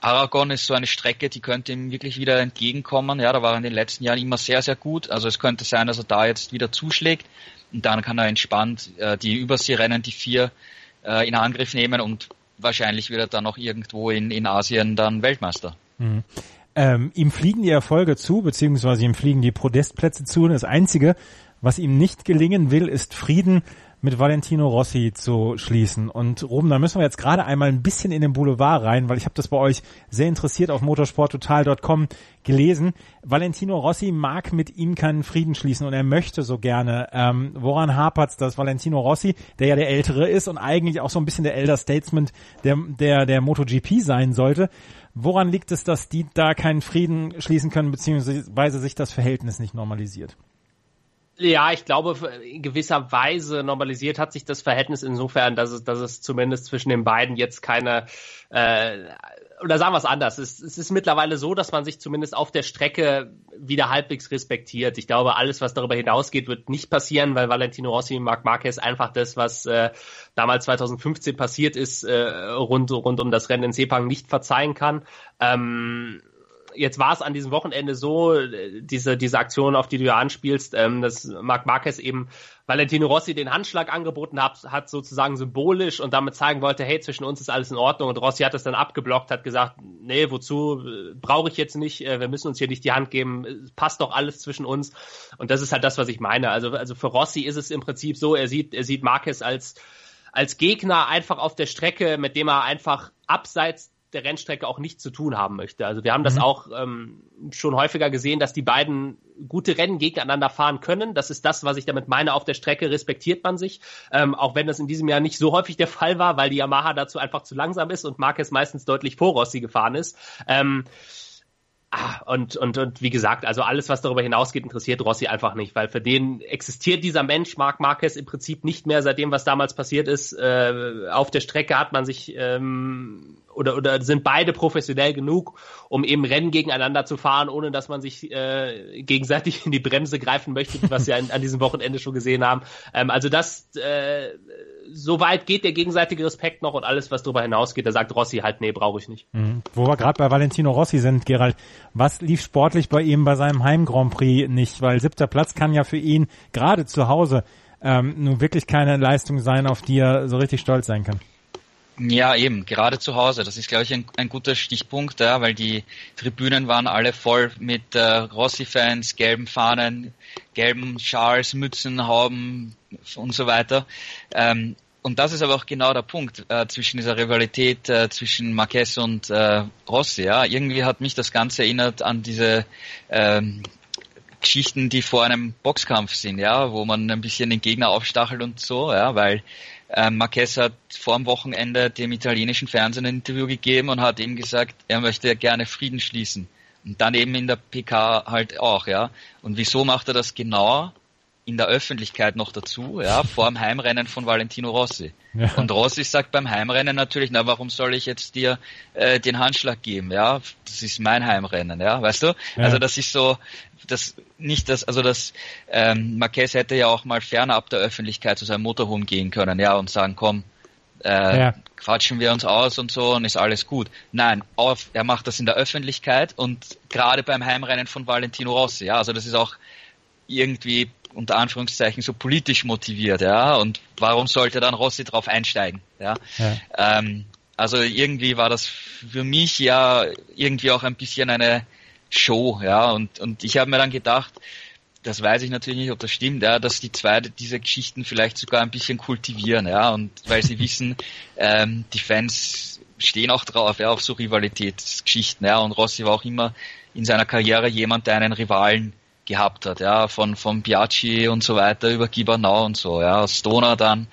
Aragon ist so eine Strecke, die könnte ihm wirklich wieder entgegenkommen. Ja, da war er in den letzten Jahren immer sehr, sehr gut. Also es könnte sein, dass er da jetzt wieder zuschlägt. Und dann kann er entspannt äh, die Überseerennen, die vier, äh, in Angriff nehmen und wahrscheinlich wird er dann noch irgendwo in, in Asien dann Weltmeister. Mhm. Ähm, ihm fliegen die Erfolge zu, beziehungsweise ihm fliegen die Podestplätze zu. Und das Einzige, was ihm nicht gelingen will, ist Frieden mit Valentino Rossi zu schließen. Und Ruben, da müssen wir jetzt gerade einmal ein bisschen in den Boulevard rein, weil ich habe das bei euch sehr interessiert auf motorsporttotal.com gelesen. Valentino Rossi mag mit ihm keinen Frieden schließen und er möchte so gerne. Ähm, woran hapert's, dass Valentino Rossi, der ja der Ältere ist und eigentlich auch so ein bisschen der Elder Statesman der, der, der MotoGP sein sollte, woran liegt es, dass die da keinen Frieden schließen können, beziehungsweise sich das Verhältnis nicht normalisiert? Ja, ich glaube, in gewisser Weise normalisiert hat sich das Verhältnis insofern, dass es, dass es zumindest zwischen den beiden jetzt keine, äh, oder sagen wir es anders, es, es ist mittlerweile so, dass man sich zumindest auf der Strecke wieder halbwegs respektiert. Ich glaube, alles, was darüber hinausgeht, wird nicht passieren, weil Valentino Rossi und Marc Marquez einfach das, was äh, damals 2015 passiert ist, äh, rund, rund um das Rennen in Sepang nicht verzeihen kann. Ähm, jetzt war es an diesem Wochenende so, diese, diese Aktion, auf die du ja anspielst, ähm, dass Marc Marquez eben Valentino Rossi den Handschlag angeboten hat, hat sozusagen symbolisch und damit zeigen wollte, hey, zwischen uns ist alles in Ordnung. Und Rossi hat das dann abgeblockt, hat gesagt, nee, wozu, brauche ich jetzt nicht, äh, wir müssen uns hier nicht die Hand geben, passt doch alles zwischen uns. Und das ist halt das, was ich meine. Also, also für Rossi ist es im Prinzip so, er sieht, er sieht Marquez als, als Gegner einfach auf der Strecke, mit dem er einfach abseits der Rennstrecke auch nichts zu tun haben möchte. Also wir haben das mhm. auch ähm, schon häufiger gesehen, dass die beiden gute Rennen gegeneinander fahren können. Das ist das, was ich damit meine. Auf der Strecke respektiert man sich, ähm, auch wenn das in diesem Jahr nicht so häufig der Fall war, weil die Yamaha dazu einfach zu langsam ist und Marquez meistens deutlich vor Rossi gefahren ist. Ähm, Ah, und, und, und wie gesagt, also alles, was darüber hinausgeht, interessiert Rossi einfach nicht, weil für den existiert dieser Mensch, Marc Marquez, im Prinzip nicht mehr seit dem, was damals passiert ist. Äh, auf der Strecke hat man sich ähm, oder, oder sind beide professionell genug, um eben Rennen gegeneinander zu fahren, ohne dass man sich äh, gegenseitig in die Bremse greifen möchte, was wir an, an diesem Wochenende schon gesehen haben. Ähm, also das, äh, so weit geht der gegenseitige Respekt noch und alles, was darüber hinausgeht, da sagt Rossi halt, nee, brauche ich nicht. Mhm. Wo wir gerade bei Valentino Rossi sind, Gerald, was lief sportlich bei ihm bei seinem Heim Grand Prix nicht? Weil siebter Platz kann ja für ihn gerade zu Hause ähm, nun wirklich keine Leistung sein, auf die er so richtig stolz sein kann. Ja, eben, gerade zu Hause. Das ist, glaube ich, ein, ein guter Stichpunkt, ja, weil die Tribünen waren alle voll mit äh, Rossi-Fans, gelben Fahnen, gelben Schals, Mützen, Hauben und so weiter. Ähm, und das ist aber auch genau der Punkt äh, zwischen dieser Rivalität äh, zwischen Marquez und äh, Rossi. Ja. Irgendwie hat mich das Ganze erinnert an diese ähm, Geschichten, die vor einem Boxkampf sind, ja, wo man ein bisschen den Gegner aufstachelt und so, ja, weil ähm, Marquez hat vor dem Wochenende dem italienischen Fernsehen ein Interview gegeben und hat ihm gesagt, er möchte gerne Frieden schließen. Und dann eben in der PK halt auch, ja. Und wieso macht er das genau? In der Öffentlichkeit noch dazu, ja, vor dem Heimrennen von Valentino Rossi. Ja. Und Rossi sagt beim Heimrennen natürlich, na, warum soll ich jetzt dir äh, den Handschlag geben, ja? Das ist mein Heimrennen, ja, weißt du? Ja. Also das ist so, das nicht das, also das ähm, Marquez hätte ja auch mal fernab der Öffentlichkeit zu seinem Motorhome gehen können, ja, und sagen, komm, äh, ja. quatschen wir uns aus und so und ist alles gut. Nein, auf, er macht das in der Öffentlichkeit und gerade beim Heimrennen von Valentino Rossi, ja, also das ist auch irgendwie unter Anführungszeichen so politisch motiviert, ja, und warum sollte dann Rossi drauf einsteigen, ja. ja. Ähm, also irgendwie war das für mich ja irgendwie auch ein bisschen eine Show, ja, und, und ich habe mir dann gedacht, das weiß ich natürlich nicht, ob das stimmt, ja, dass die zwei diese Geschichten vielleicht sogar ein bisschen kultivieren, ja, und weil sie wissen, ähm, die Fans stehen auch drauf, ja, auf so Rivalitätsgeschichten, ja, und Rossi war auch immer in seiner Karriere jemand, der einen Rivalen gehabt hat, ja, von, von Biaggi und so weiter über Gibernau und so, ja, Stoner dann,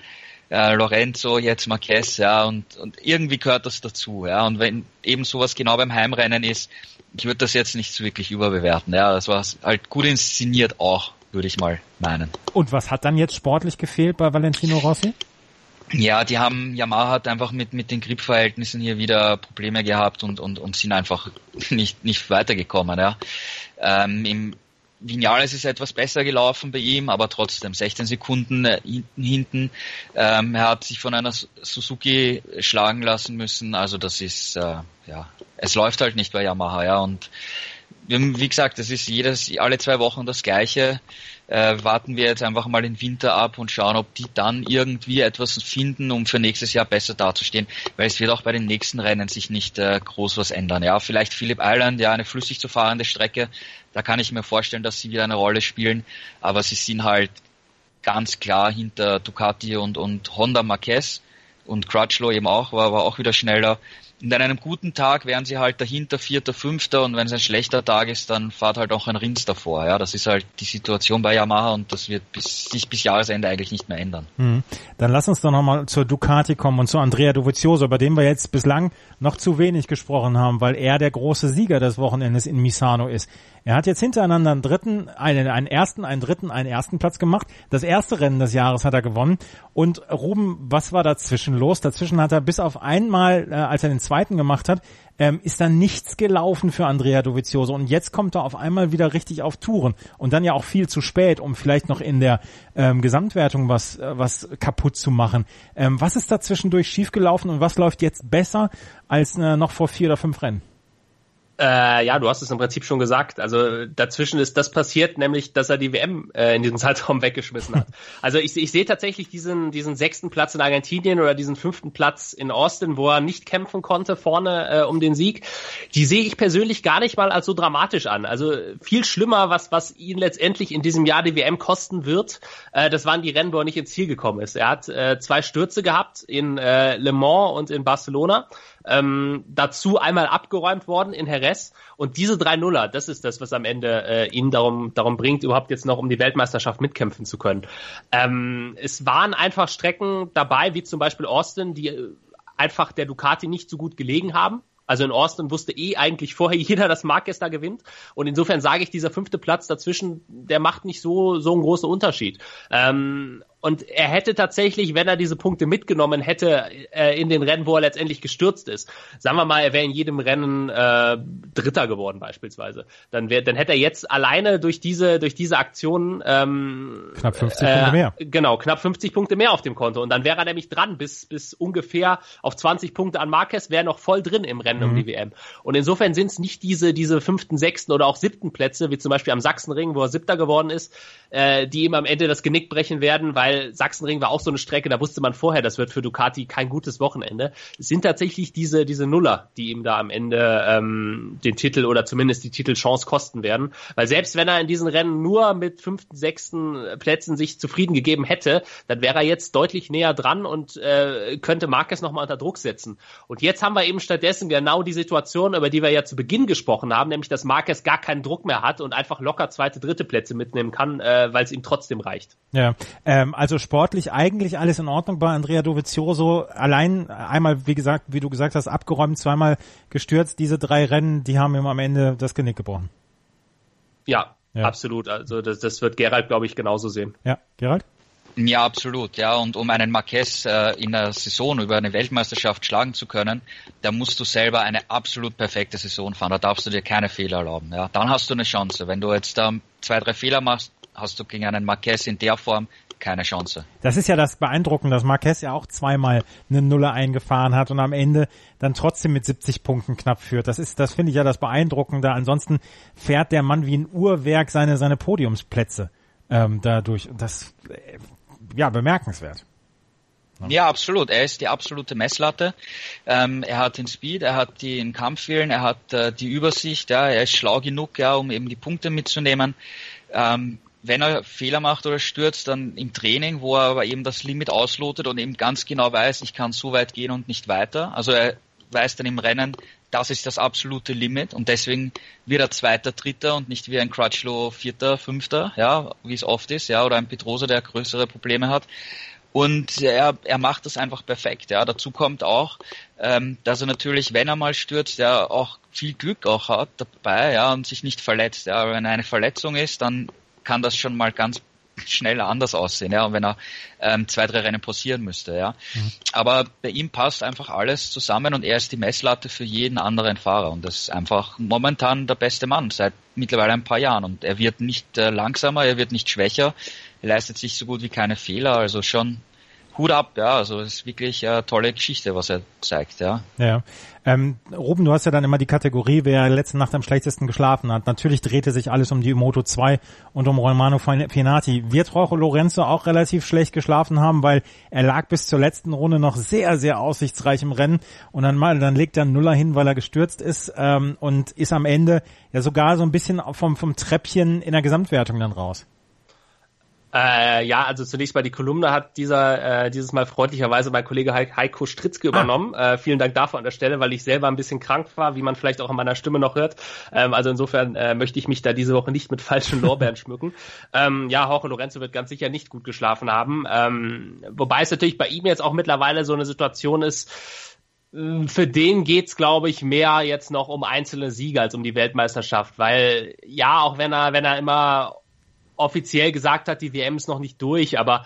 äh, Lorenzo, jetzt Marquez, ja, und, und irgendwie gehört das dazu, ja, und wenn eben sowas genau beim Heimrennen ist, ich würde das jetzt nicht wirklich überbewerten, ja, das war halt gut inszeniert auch, würde ich mal meinen. Und was hat dann jetzt sportlich gefehlt bei Valentino Rossi? Ja, die haben, Yamaha hat einfach mit, mit den Gripverhältnissen hier wieder Probleme gehabt und, und, und sind einfach nicht, nicht weitergekommen, ja. Ähm, Im Vinales ist etwas besser gelaufen bei ihm, aber trotzdem 16 Sekunden äh, hinten. hinten. Ähm, er hat sich von einer Suzuki schlagen lassen müssen. Also das ist äh, ja, es läuft halt nicht bei Yamaha, ja. Und wie gesagt, das ist jedes alle zwei Wochen das Gleiche. Äh, warten wir jetzt einfach mal den Winter ab und schauen, ob die dann irgendwie etwas finden, um für nächstes Jahr besser dazustehen, weil es wird auch bei den nächsten Rennen sich nicht äh, groß was ändern. Ja, vielleicht Phillip Island, ja, eine flüssig zu fahrende Strecke, da kann ich mir vorstellen, dass sie wieder eine Rolle spielen, aber sie sind halt ganz klar hinter Ducati und, und Honda Marquez und Crutchlow eben auch, war, war auch wieder schneller. Und an einem guten Tag wären sie halt dahinter Vierter, Fünfter und wenn es ein schlechter Tag ist, dann fahrt halt auch ein Rins davor. Ja, das ist halt die Situation bei Yamaha und das wird bis, sich bis Jahresende eigentlich nicht mehr ändern. Hm. Dann lass uns doch nochmal zur Ducati kommen und zu Andrea Dovizioso, über den wir jetzt bislang noch zu wenig gesprochen haben, weil er der große Sieger des Wochenendes in Misano ist. Er hat jetzt hintereinander einen dritten, einen, einen ersten, einen dritten, einen ersten Platz gemacht. Das erste Rennen des Jahres hat er gewonnen. Und Ruben, was war dazwischen los? Dazwischen hat er bis auf einmal, äh, als er den zweiten gemacht hat, ähm, ist da nichts gelaufen für Andrea Dovizioso. Und jetzt kommt er auf einmal wieder richtig auf Touren. Und dann ja auch viel zu spät, um vielleicht noch in der ähm, Gesamtwertung was, äh, was kaputt zu machen. Ähm, was ist da zwischendurch schiefgelaufen und was läuft jetzt besser als äh, noch vor vier oder fünf Rennen? Äh, ja, du hast es im Prinzip schon gesagt. Also dazwischen ist das passiert, nämlich, dass er die WM äh, in diesem Zeitraum weggeschmissen hat. Also ich, ich sehe tatsächlich diesen, diesen sechsten Platz in Argentinien oder diesen fünften Platz in Austin, wo er nicht kämpfen konnte vorne äh, um den Sieg. Die sehe ich persönlich gar nicht mal als so dramatisch an. Also viel schlimmer, was, was ihn letztendlich in diesem Jahr die WM kosten wird, äh, das waren die Rennen, wo er nicht ins Ziel gekommen ist. Er hat äh, zwei Stürze gehabt in äh, Le Mans und in Barcelona. Ähm, dazu einmal abgeräumt worden in Jerez. Und diese drei Nuller, das ist das, was am Ende äh, ihn darum, darum bringt, überhaupt jetzt noch um die Weltmeisterschaft mitkämpfen zu können. Ähm, es waren einfach Strecken dabei, wie zum Beispiel Austin, die äh, einfach der Ducati nicht so gut gelegen haben. Also in Austin wusste eh eigentlich vorher jeder, dass Marquez da gewinnt. Und insofern sage ich, dieser fünfte Platz dazwischen, der macht nicht so, so einen großen Unterschied. Ähm, und er hätte tatsächlich, wenn er diese Punkte mitgenommen hätte, äh, in den Rennen, wo er letztendlich gestürzt ist, sagen wir mal, er wäre in jedem Rennen äh, Dritter geworden beispielsweise, dann wäre, dann hätte er jetzt alleine durch diese durch diese Aktion ähm, knapp 50 äh, Punkte mehr. Genau, knapp 50 Punkte mehr auf dem Konto. Und dann wäre er nämlich dran bis bis ungefähr auf 20 Punkte an Marquez, wäre noch voll drin im Rennen mhm. um die WM. Und insofern sind es nicht diese diese fünften, sechsten oder auch siebten Plätze, wie zum Beispiel am Sachsenring, wo er Siebter geworden ist, äh, die ihm am Ende das Genick brechen werden, weil weil Sachsenring war auch so eine Strecke, da wusste man vorher, das wird für Ducati kein gutes Wochenende. Es sind tatsächlich diese, diese Nuller, die ihm da am Ende ähm, den Titel oder zumindest die Titelchance kosten werden. Weil selbst wenn er in diesen Rennen nur mit fünften, sechsten Plätzen sich zufrieden gegeben hätte, dann wäre er jetzt deutlich näher dran und äh, könnte Marquez nochmal unter Druck setzen. Und jetzt haben wir eben stattdessen genau die Situation, über die wir ja zu Beginn gesprochen haben, nämlich dass Marquez gar keinen Druck mehr hat und einfach locker zweite, dritte Plätze mitnehmen kann, äh, weil es ihm trotzdem reicht. Ja, ähm, also sportlich eigentlich alles in Ordnung bei Andrea Dovizioso. Allein einmal, wie gesagt, wie du gesagt hast, abgeräumt, zweimal gestürzt. Diese drei Rennen, die haben ihm am Ende das Genick gebrochen. Ja, ja. absolut. Also das, das wird Gerald, glaube ich, genauso sehen. Ja, Gerald? Ja, absolut. Ja, und um einen Marquez äh, in der Saison über eine Weltmeisterschaft schlagen zu können, da musst du selber eine absolut perfekte Saison fahren. Da darfst du dir keine Fehler erlauben. Ja, dann hast du eine Chance. Wenn du jetzt ähm, zwei, drei Fehler machst, hast du gegen einen Marquez in der Form keine Chance. Das ist ja das Beeindruckende, dass Marquez ja auch zweimal eine Nuller eingefahren hat und am Ende dann trotzdem mit 70 Punkten knapp führt. Das ist, das finde ich ja das Beeindruckende. Ansonsten fährt der Mann wie ein Uhrwerk seine, seine Podiumsplätze ähm, dadurch. Das, äh, ja, bemerkenswert. Ja, absolut. Er ist die absolute Messlatte. Ähm, er hat den Speed, er hat den Kampfwillen, er hat äh, die Übersicht, ja, er ist schlau genug, ja, um eben die Punkte mitzunehmen. Ähm, wenn er Fehler macht oder stürzt, dann im Training, wo er aber eben das Limit auslotet und eben ganz genau weiß, ich kann so weit gehen und nicht weiter. Also er weiß dann im Rennen, das ist das absolute Limit und deswegen wird er Zweiter, Dritter und nicht wie ein Crutchlow Vierter, Fünfter, ja, wie es oft ist, ja, oder ein Petrosa, der größere Probleme hat. Und er, er macht das einfach perfekt. Ja. Dazu kommt auch, ähm, dass er natürlich, wenn er mal stürzt, ja auch viel Glück auch hat dabei, ja, und sich nicht verletzt. Ja. Wenn eine Verletzung ist, dann kann das schon mal ganz schnell anders aussehen, ja, und wenn er ähm, zwei, drei Rennen passieren müsste, ja. Mhm. Aber bei ihm passt einfach alles zusammen und er ist die Messlatte für jeden anderen Fahrer und das ist einfach momentan der beste Mann seit mittlerweile ein paar Jahren und er wird nicht äh, langsamer, er wird nicht schwächer, er leistet sich so gut wie keine Fehler, also schon Hut ab, ja, also es ist wirklich eine tolle Geschichte, was er zeigt, ja. Ja. Ähm, Ruben, du hast ja dann immer die Kategorie, wer letzte Nacht am schlechtesten geschlafen hat. Natürlich drehte sich alles um die Moto 2 und um Romano Finati. Wird Rojo Lorenzo auch relativ schlecht geschlafen haben, weil er lag bis zur letzten Runde noch sehr, sehr aussichtsreich im Rennen und dann mal, dann legt er einen Nuller hin, weil er gestürzt ist ähm, und ist am Ende ja sogar so ein bisschen vom, vom Treppchen in der Gesamtwertung dann raus. Äh, ja, also zunächst mal die Kolumne hat dieser äh, dieses Mal freundlicherweise mein Kollege Heiko Stritzke ah. übernommen. Äh, vielen Dank dafür an der Stelle, weil ich selber ein bisschen krank war, wie man vielleicht auch in meiner Stimme noch hört. Ähm, also insofern äh, möchte ich mich da diese Woche nicht mit falschen Lorbeeren schmücken. Ähm, ja, Jorge Lorenzo wird ganz sicher nicht gut geschlafen haben. Ähm, wobei es natürlich bei ihm jetzt auch mittlerweile so eine Situation ist, äh, für den geht's, glaube ich, mehr jetzt noch um einzelne Siege als um die Weltmeisterschaft, weil ja, auch wenn er, wenn er immer offiziell gesagt hat, die WM ist noch nicht durch, aber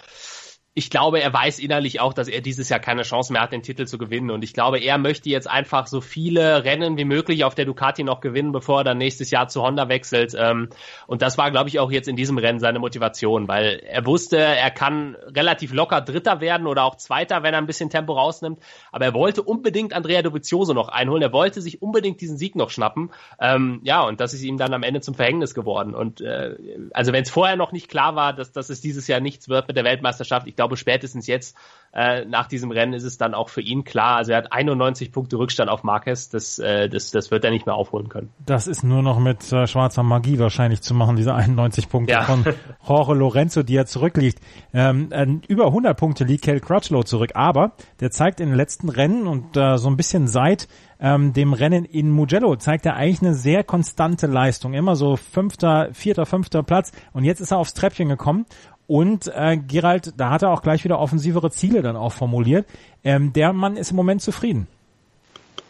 ich glaube, er weiß innerlich auch, dass er dieses Jahr keine Chance mehr hat, den Titel zu gewinnen. Und ich glaube, er möchte jetzt einfach so viele Rennen wie möglich auf der Ducati noch gewinnen, bevor er dann nächstes Jahr zu Honda wechselt. Ähm, und das war, glaube ich, auch jetzt in diesem Rennen seine Motivation, weil er wusste, er kann relativ locker Dritter werden oder auch Zweiter, wenn er ein bisschen Tempo rausnimmt. Aber er wollte unbedingt Andrea Dovizioso noch einholen. Er wollte sich unbedingt diesen Sieg noch schnappen. Ähm, ja, und das ist ihm dann am Ende zum Verhängnis geworden. Und äh, also wenn es vorher noch nicht klar war, dass, dass es dieses Jahr nichts wird mit der Weltmeisterschaft, ich glaube, glaube, spätestens jetzt äh, nach diesem Rennen ist es dann auch für ihn klar. Also er hat 91 Punkte Rückstand auf Marquez. Das, äh, das, das wird er nicht mehr aufholen können. Das ist nur noch mit äh, schwarzer Magie wahrscheinlich zu machen, diese 91 Punkte ja. von Jorge Lorenzo, die er zurückliegt. Ähm, äh, über 100 Punkte liegt Kel Crutchlow zurück, aber der zeigt in den letzten Rennen und äh, so ein bisschen seit ähm, dem Rennen in Mugello zeigt er eigentlich eine sehr konstante Leistung. Immer so fünfter, vierter, fünfter Platz. Und jetzt ist er aufs Treppchen gekommen und äh, Gerald, da hat er auch gleich wieder offensivere Ziele dann auch formuliert. Ähm, der Mann ist im Moment zufrieden.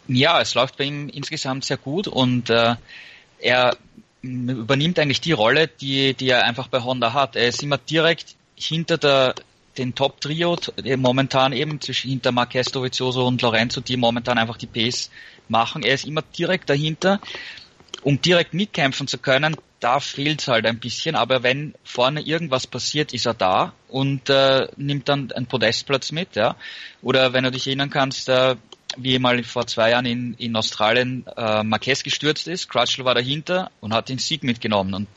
Ja, es läuft bei ihm insgesamt sehr gut und äh, er übernimmt eigentlich die Rolle, die, die er einfach bei Honda hat. Er ist immer direkt hinter der den Top-Trio, momentan eben zwischen hinter Marquez, Dovizioso und Lorenzo, die momentan einfach die Pace machen. Er ist immer direkt dahinter. Um direkt mitkämpfen zu können, da fehlt's halt ein bisschen, aber wenn vorne irgendwas passiert, ist er da und äh, nimmt dann einen Podestplatz mit, ja. Oder wenn du dich erinnern kannst, äh, wie mal vor zwei Jahren in, in Australien äh, Marquez gestürzt ist, Crutchlow war dahinter und hat den Sieg mitgenommen und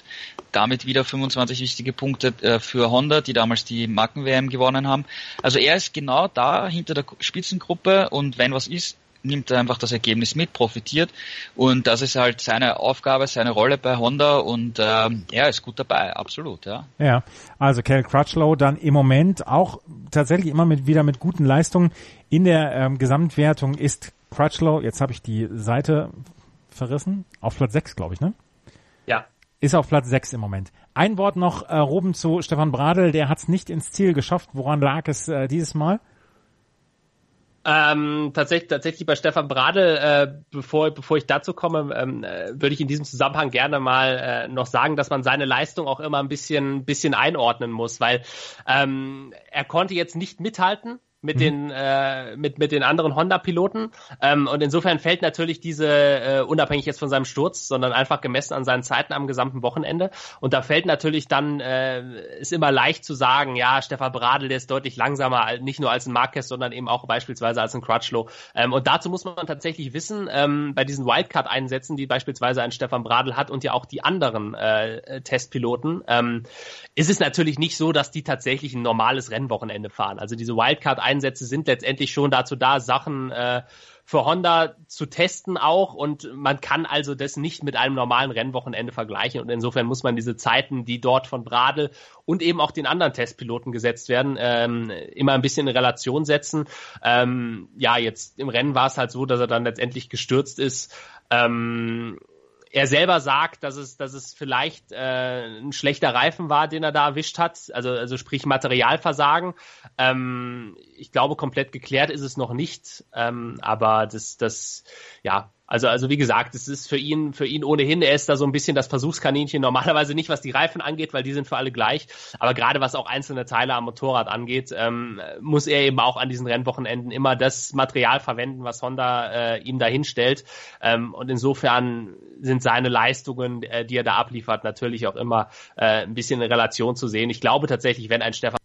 damit wieder 25 wichtige Punkte äh, für Honda, die damals die Marken-WM gewonnen haben. Also er ist genau da hinter der Spitzengruppe und wenn was ist, nimmt er einfach das Ergebnis mit, profitiert und das ist halt seine Aufgabe, seine Rolle bei Honda und ähm, er ist gut dabei, absolut, ja. Ja, also Cal Crutchlow dann im Moment auch tatsächlich immer mit wieder mit guten Leistungen in der ähm, Gesamtwertung ist Crutchlow, jetzt habe ich die Seite verrissen, auf Platz 6, glaube ich, ne? Ja. Ist auf Platz 6 im Moment. Ein Wort noch, äh, Ruben zu Stefan Bradl, der hat es nicht ins Ziel geschafft. Woran lag es äh, dieses Mal? Ähm, tatsächlich, tatsächlich bei Stefan Bradl, äh, bevor, bevor ich dazu komme, ähm, äh, würde ich in diesem Zusammenhang gerne mal äh, noch sagen, dass man seine Leistung auch immer ein bisschen, bisschen einordnen muss, weil ähm, er konnte jetzt nicht mithalten mit mhm. den äh, mit mit den anderen Honda-Piloten ähm, und insofern fällt natürlich diese äh, unabhängig jetzt von seinem Sturz, sondern einfach gemessen an seinen Zeiten am gesamten Wochenende und da fällt natürlich dann äh, ist immer leicht zu sagen, ja Stefan Bradl, der ist deutlich langsamer, nicht nur als ein Marquez, sondern eben auch beispielsweise als ein Crutchlow ähm, und dazu muss man tatsächlich wissen ähm, bei diesen Wildcard-Einsätzen, die beispielsweise ein Stefan Bradl hat und ja auch die anderen äh, Testpiloten, ähm, ist es natürlich nicht so, dass die tatsächlich ein normales Rennwochenende fahren. Also diese Wildcard Einsätze sind letztendlich schon dazu da, Sachen äh, für Honda zu testen auch und man kann also das nicht mit einem normalen Rennwochenende vergleichen und insofern muss man diese Zeiten, die dort von Bradl und eben auch den anderen Testpiloten gesetzt werden, ähm, immer ein bisschen in Relation setzen. Ähm, ja, jetzt im Rennen war es halt so, dass er dann letztendlich gestürzt ist. Ähm, er selber sagt, dass es, dass es vielleicht äh, ein schlechter Reifen war, den er da erwischt hat, also, also sprich Materialversagen. Ähm, ich glaube, komplett geklärt ist es noch nicht, ähm, aber das, das, ja, also, also wie gesagt, es ist für ihn, für ihn ohnehin, er ist da so ein bisschen das Versuchskaninchen. Normalerweise nicht, was die Reifen angeht, weil die sind für alle gleich. Aber gerade was auch einzelne Teile am Motorrad angeht, ähm, muss er eben auch an diesen Rennwochenenden immer das Material verwenden, was Honda äh, ihm da hinstellt. Ähm, und insofern sind seine Leistungen, äh, die er da abliefert, natürlich auch immer äh, ein bisschen in Relation zu sehen. Ich glaube tatsächlich, wenn ein Stefan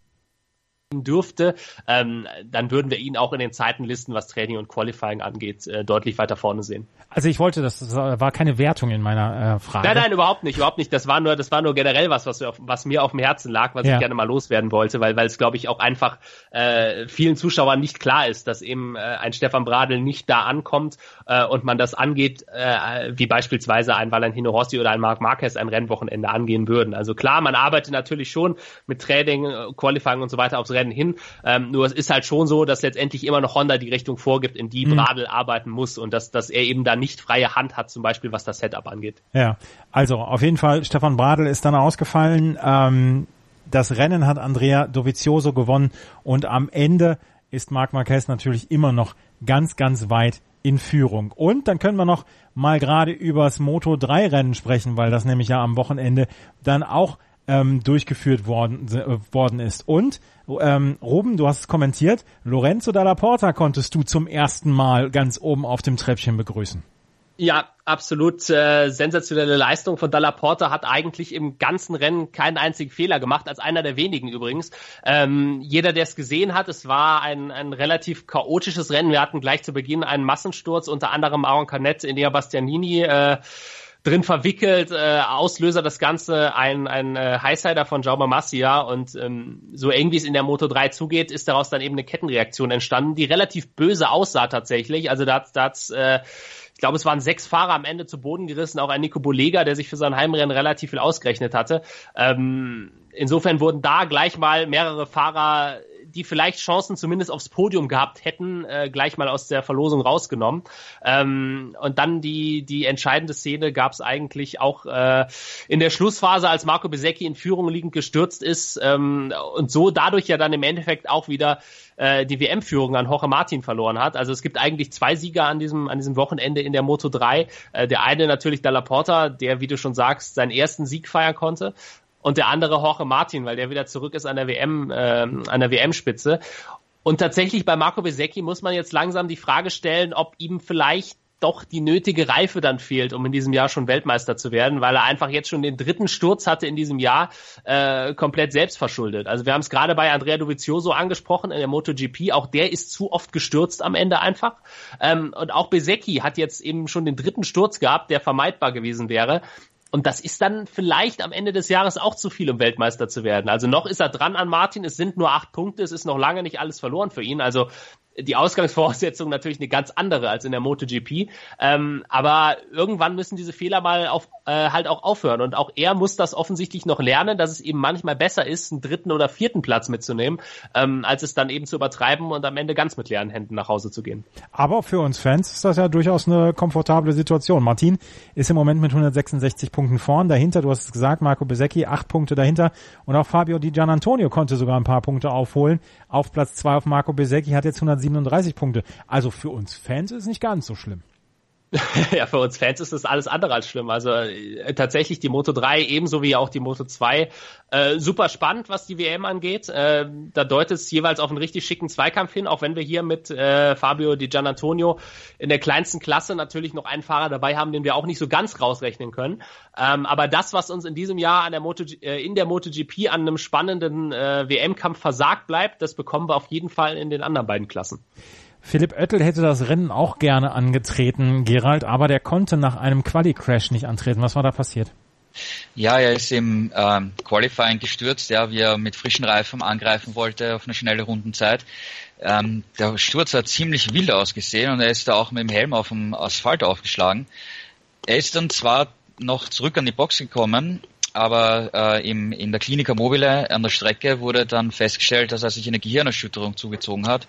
dürfte, ähm, dann würden wir ihn auch in den Zeitenlisten, was Training und Qualifying angeht, äh, deutlich weiter vorne sehen. Also ich wollte, das war keine Wertung in meiner äh, Frage. Nein, nein, überhaupt nicht, überhaupt nicht. Das war nur, das war nur generell was, was, was mir auf dem Herzen lag, was ja. ich gerne mal loswerden wollte, weil, weil es, glaube ich, auch einfach äh, vielen Zuschauern nicht klar ist, dass eben äh, ein Stefan Bradl nicht da ankommt äh, und man das angeht, äh, wie beispielsweise ein Valentino Rossi oder ein Marc Marquez ein Rennwochenende angehen würden. Also klar, man arbeitet natürlich schon mit Training, äh, Qualifying und so weiter aufs Rennen hin. Ähm, nur es ist halt schon so, dass letztendlich immer noch Honda die Richtung vorgibt, in die mhm. Bradl arbeiten muss und dass, dass er eben da nicht freie Hand hat, zum Beispiel was das Setup angeht. Ja, also auf jeden Fall, Stefan Bradl ist dann ausgefallen. Ähm, das Rennen hat Andrea Dovizioso gewonnen und am Ende ist Marc Marquez natürlich immer noch ganz, ganz weit in Führung. Und dann können wir noch mal gerade übers Moto 3 Rennen sprechen, weil das nämlich ja am Wochenende dann auch ähm, durchgeführt worden, äh, worden ist. Und ähm, Ruben, du hast es kommentiert, Lorenzo Dalla Porta konntest du zum ersten Mal ganz oben auf dem Treppchen begrüßen. Ja, absolut äh, sensationelle Leistung von Dalla Porta hat eigentlich im ganzen Rennen keinen einzigen Fehler gemacht, als einer der wenigen übrigens. Ähm, jeder, der es gesehen hat, es war ein, ein relativ chaotisches Rennen. Wir hatten gleich zu Beginn einen Massensturz, unter anderem Aaron Canet, Enea Bastianini, äh, drin verwickelt, äh, Auslöser das Ganze ein, ein äh, Highsider von Jaume Massia und ähm, so eng wie es in der Moto 3 zugeht, ist daraus dann eben eine Kettenreaktion entstanden, die relativ böse aussah tatsächlich. Also da hat's, äh, ich glaube, es waren sechs Fahrer am Ende zu Boden gerissen, auch ein Nico Bolega, der sich für sein Heimrennen relativ viel ausgerechnet hatte. Ähm, insofern wurden da gleich mal mehrere Fahrer die vielleicht Chancen zumindest aufs Podium gehabt hätten, äh, gleich mal aus der Verlosung rausgenommen. Ähm, und dann die, die entscheidende Szene gab es eigentlich auch äh, in der Schlussphase, als Marco Besecchi in Führung liegend gestürzt ist ähm, und so dadurch ja dann im Endeffekt auch wieder äh, die WM-Führung an Jorge Martin verloren hat. Also es gibt eigentlich zwei Sieger an diesem, an diesem Wochenende in der Moto 3. Äh, der eine natürlich Dalla Porta, der, wie du schon sagst, seinen ersten Sieg feiern konnte und der andere Jorge Martin, weil der wieder zurück ist an der WM, äh, an der WM-Spitze. Und tatsächlich bei Marco Besecchi muss man jetzt langsam die Frage stellen, ob ihm vielleicht doch die nötige Reife dann fehlt, um in diesem Jahr schon Weltmeister zu werden, weil er einfach jetzt schon den dritten Sturz hatte in diesem Jahr, äh, komplett selbst verschuldet. Also wir haben es gerade bei Andrea Dovizioso angesprochen in der MotoGP, auch der ist zu oft gestürzt am Ende einfach. Ähm, und auch Besecchi hat jetzt eben schon den dritten Sturz gehabt, der vermeidbar gewesen wäre. Und das ist dann vielleicht am Ende des Jahres auch zu viel, um Weltmeister zu werden. Also noch ist er dran an Martin. Es sind nur acht Punkte. Es ist noch lange nicht alles verloren für ihn. Also die Ausgangsvoraussetzung natürlich eine ganz andere als in der MotoGP. Ähm, aber irgendwann müssen diese Fehler mal auf, äh, halt auch aufhören. Und auch er muss das offensichtlich noch lernen, dass es eben manchmal besser ist, einen dritten oder vierten Platz mitzunehmen, ähm, als es dann eben zu übertreiben und am Ende ganz mit leeren Händen nach Hause zu gehen. Aber für uns Fans ist das ja durchaus eine komfortable Situation. Martin ist im Moment mit 166 Punkten vorn. Dahinter, du hast es gesagt, Marco Besecchi, acht Punkte dahinter. Und auch Fabio Di Gian Antonio konnte sogar ein paar Punkte aufholen. Auf Platz zwei auf Marco Besecchi hat jetzt 107 37 Punkte. Also für uns Fans ist es nicht ganz so schlimm. ja, für uns Fans ist das alles andere als schlimm. Also äh, tatsächlich die Moto 3 ebenso wie auch die Moto 2 äh, super spannend, was die WM angeht. Äh, da deutet es jeweils auf einen richtig schicken Zweikampf hin, auch wenn wir hier mit äh, Fabio Di Gianantonio in der kleinsten Klasse natürlich noch einen Fahrer dabei haben, den wir auch nicht so ganz rausrechnen können. Ähm, aber das, was uns in diesem Jahr an der Moto, äh, in der MotoGP an einem spannenden äh, WM-Kampf versagt bleibt, das bekommen wir auf jeden Fall in den anderen beiden Klassen. Philipp Oettel hätte das Rennen auch gerne angetreten, Gerald, aber der konnte nach einem Quali-Crash nicht antreten. Was war da passiert? Ja, er ist im ähm, Qualifying gestürzt, ja, wie er mit frischen Reifen angreifen wollte auf eine schnelle Rundenzeit. Ähm, der Sturz hat ziemlich wild ausgesehen und er ist da auch mit dem Helm auf dem Asphalt aufgeschlagen. Er ist dann zwar noch zurück an die Box gekommen, aber äh, im, in der Klinika Mobile an der Strecke wurde dann festgestellt, dass er sich eine Gehirnerschütterung zugezogen hat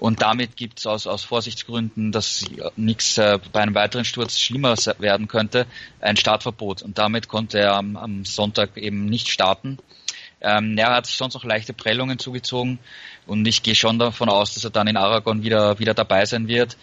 und damit gibt es aus, aus Vorsichtsgründen, dass nichts äh, bei einem weiteren Sturz schlimmer werden könnte, ein Startverbot. Und damit konnte er am, am Sonntag eben nicht starten. Ähm, er hat sich sonst noch leichte Prellungen zugezogen und ich gehe schon davon aus, dass er dann in Aragon wieder, wieder dabei sein wird.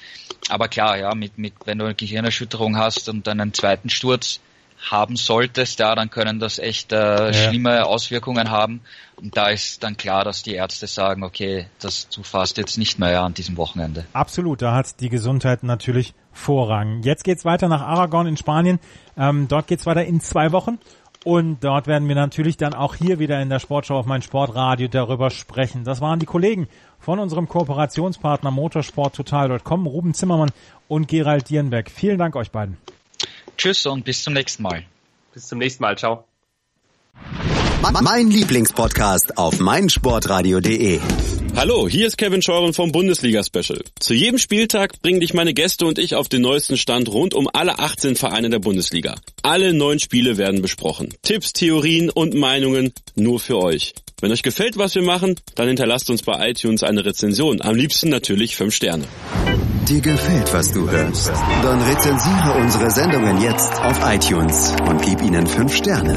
Aber klar, ja, mit, mit, wenn du eine Gehirnerschütterung hast und dann einen zweiten Sturz, haben solltest, ja, dann können das echt äh, ja. schlimme Auswirkungen haben. Und da ist dann klar, dass die Ärzte sagen, okay, das zu fast jetzt nicht mehr ja, an diesem Wochenende. Absolut, da hat die Gesundheit natürlich Vorrang. Jetzt geht's weiter nach Aragon in Spanien. Ähm, dort geht's weiter in zwei Wochen. Und dort werden wir natürlich dann auch hier wieder in der Sportschau auf mein Sportradio darüber sprechen. Das waren die Kollegen von unserem Kooperationspartner motorsporttotal.com, Ruben Zimmermann und Gerald Dierenberg. Vielen Dank euch beiden. Tschüss und bis zum nächsten Mal. Bis zum nächsten Mal. Ciao. Mein Lieblingspodcast auf meinsportradio.de. Hallo, hier ist Kevin Scheuren vom Bundesliga Special. Zu jedem Spieltag bringen dich meine Gäste und ich auf den neuesten Stand rund um alle 18 Vereine der Bundesliga. Alle neun Spiele werden besprochen. Tipps, Theorien und Meinungen nur für euch. Wenn euch gefällt, was wir machen, dann hinterlasst uns bei iTunes eine Rezension. Am liebsten natürlich fünf Sterne. Dir gefällt, was du hörst? Dann rezensiere unsere Sendungen jetzt auf iTunes und gib ihnen fünf Sterne.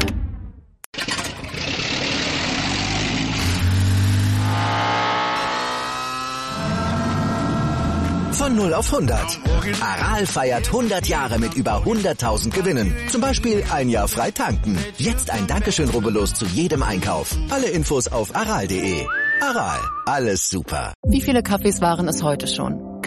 Von 0 auf 100. Aral feiert 100 Jahre mit über 100.000 Gewinnen. Zum Beispiel ein Jahr frei tanken. Jetzt ein Dankeschön, rubbellos zu jedem Einkauf. Alle Infos auf aral.de. Aral, alles super. Wie viele Kaffees waren es heute schon?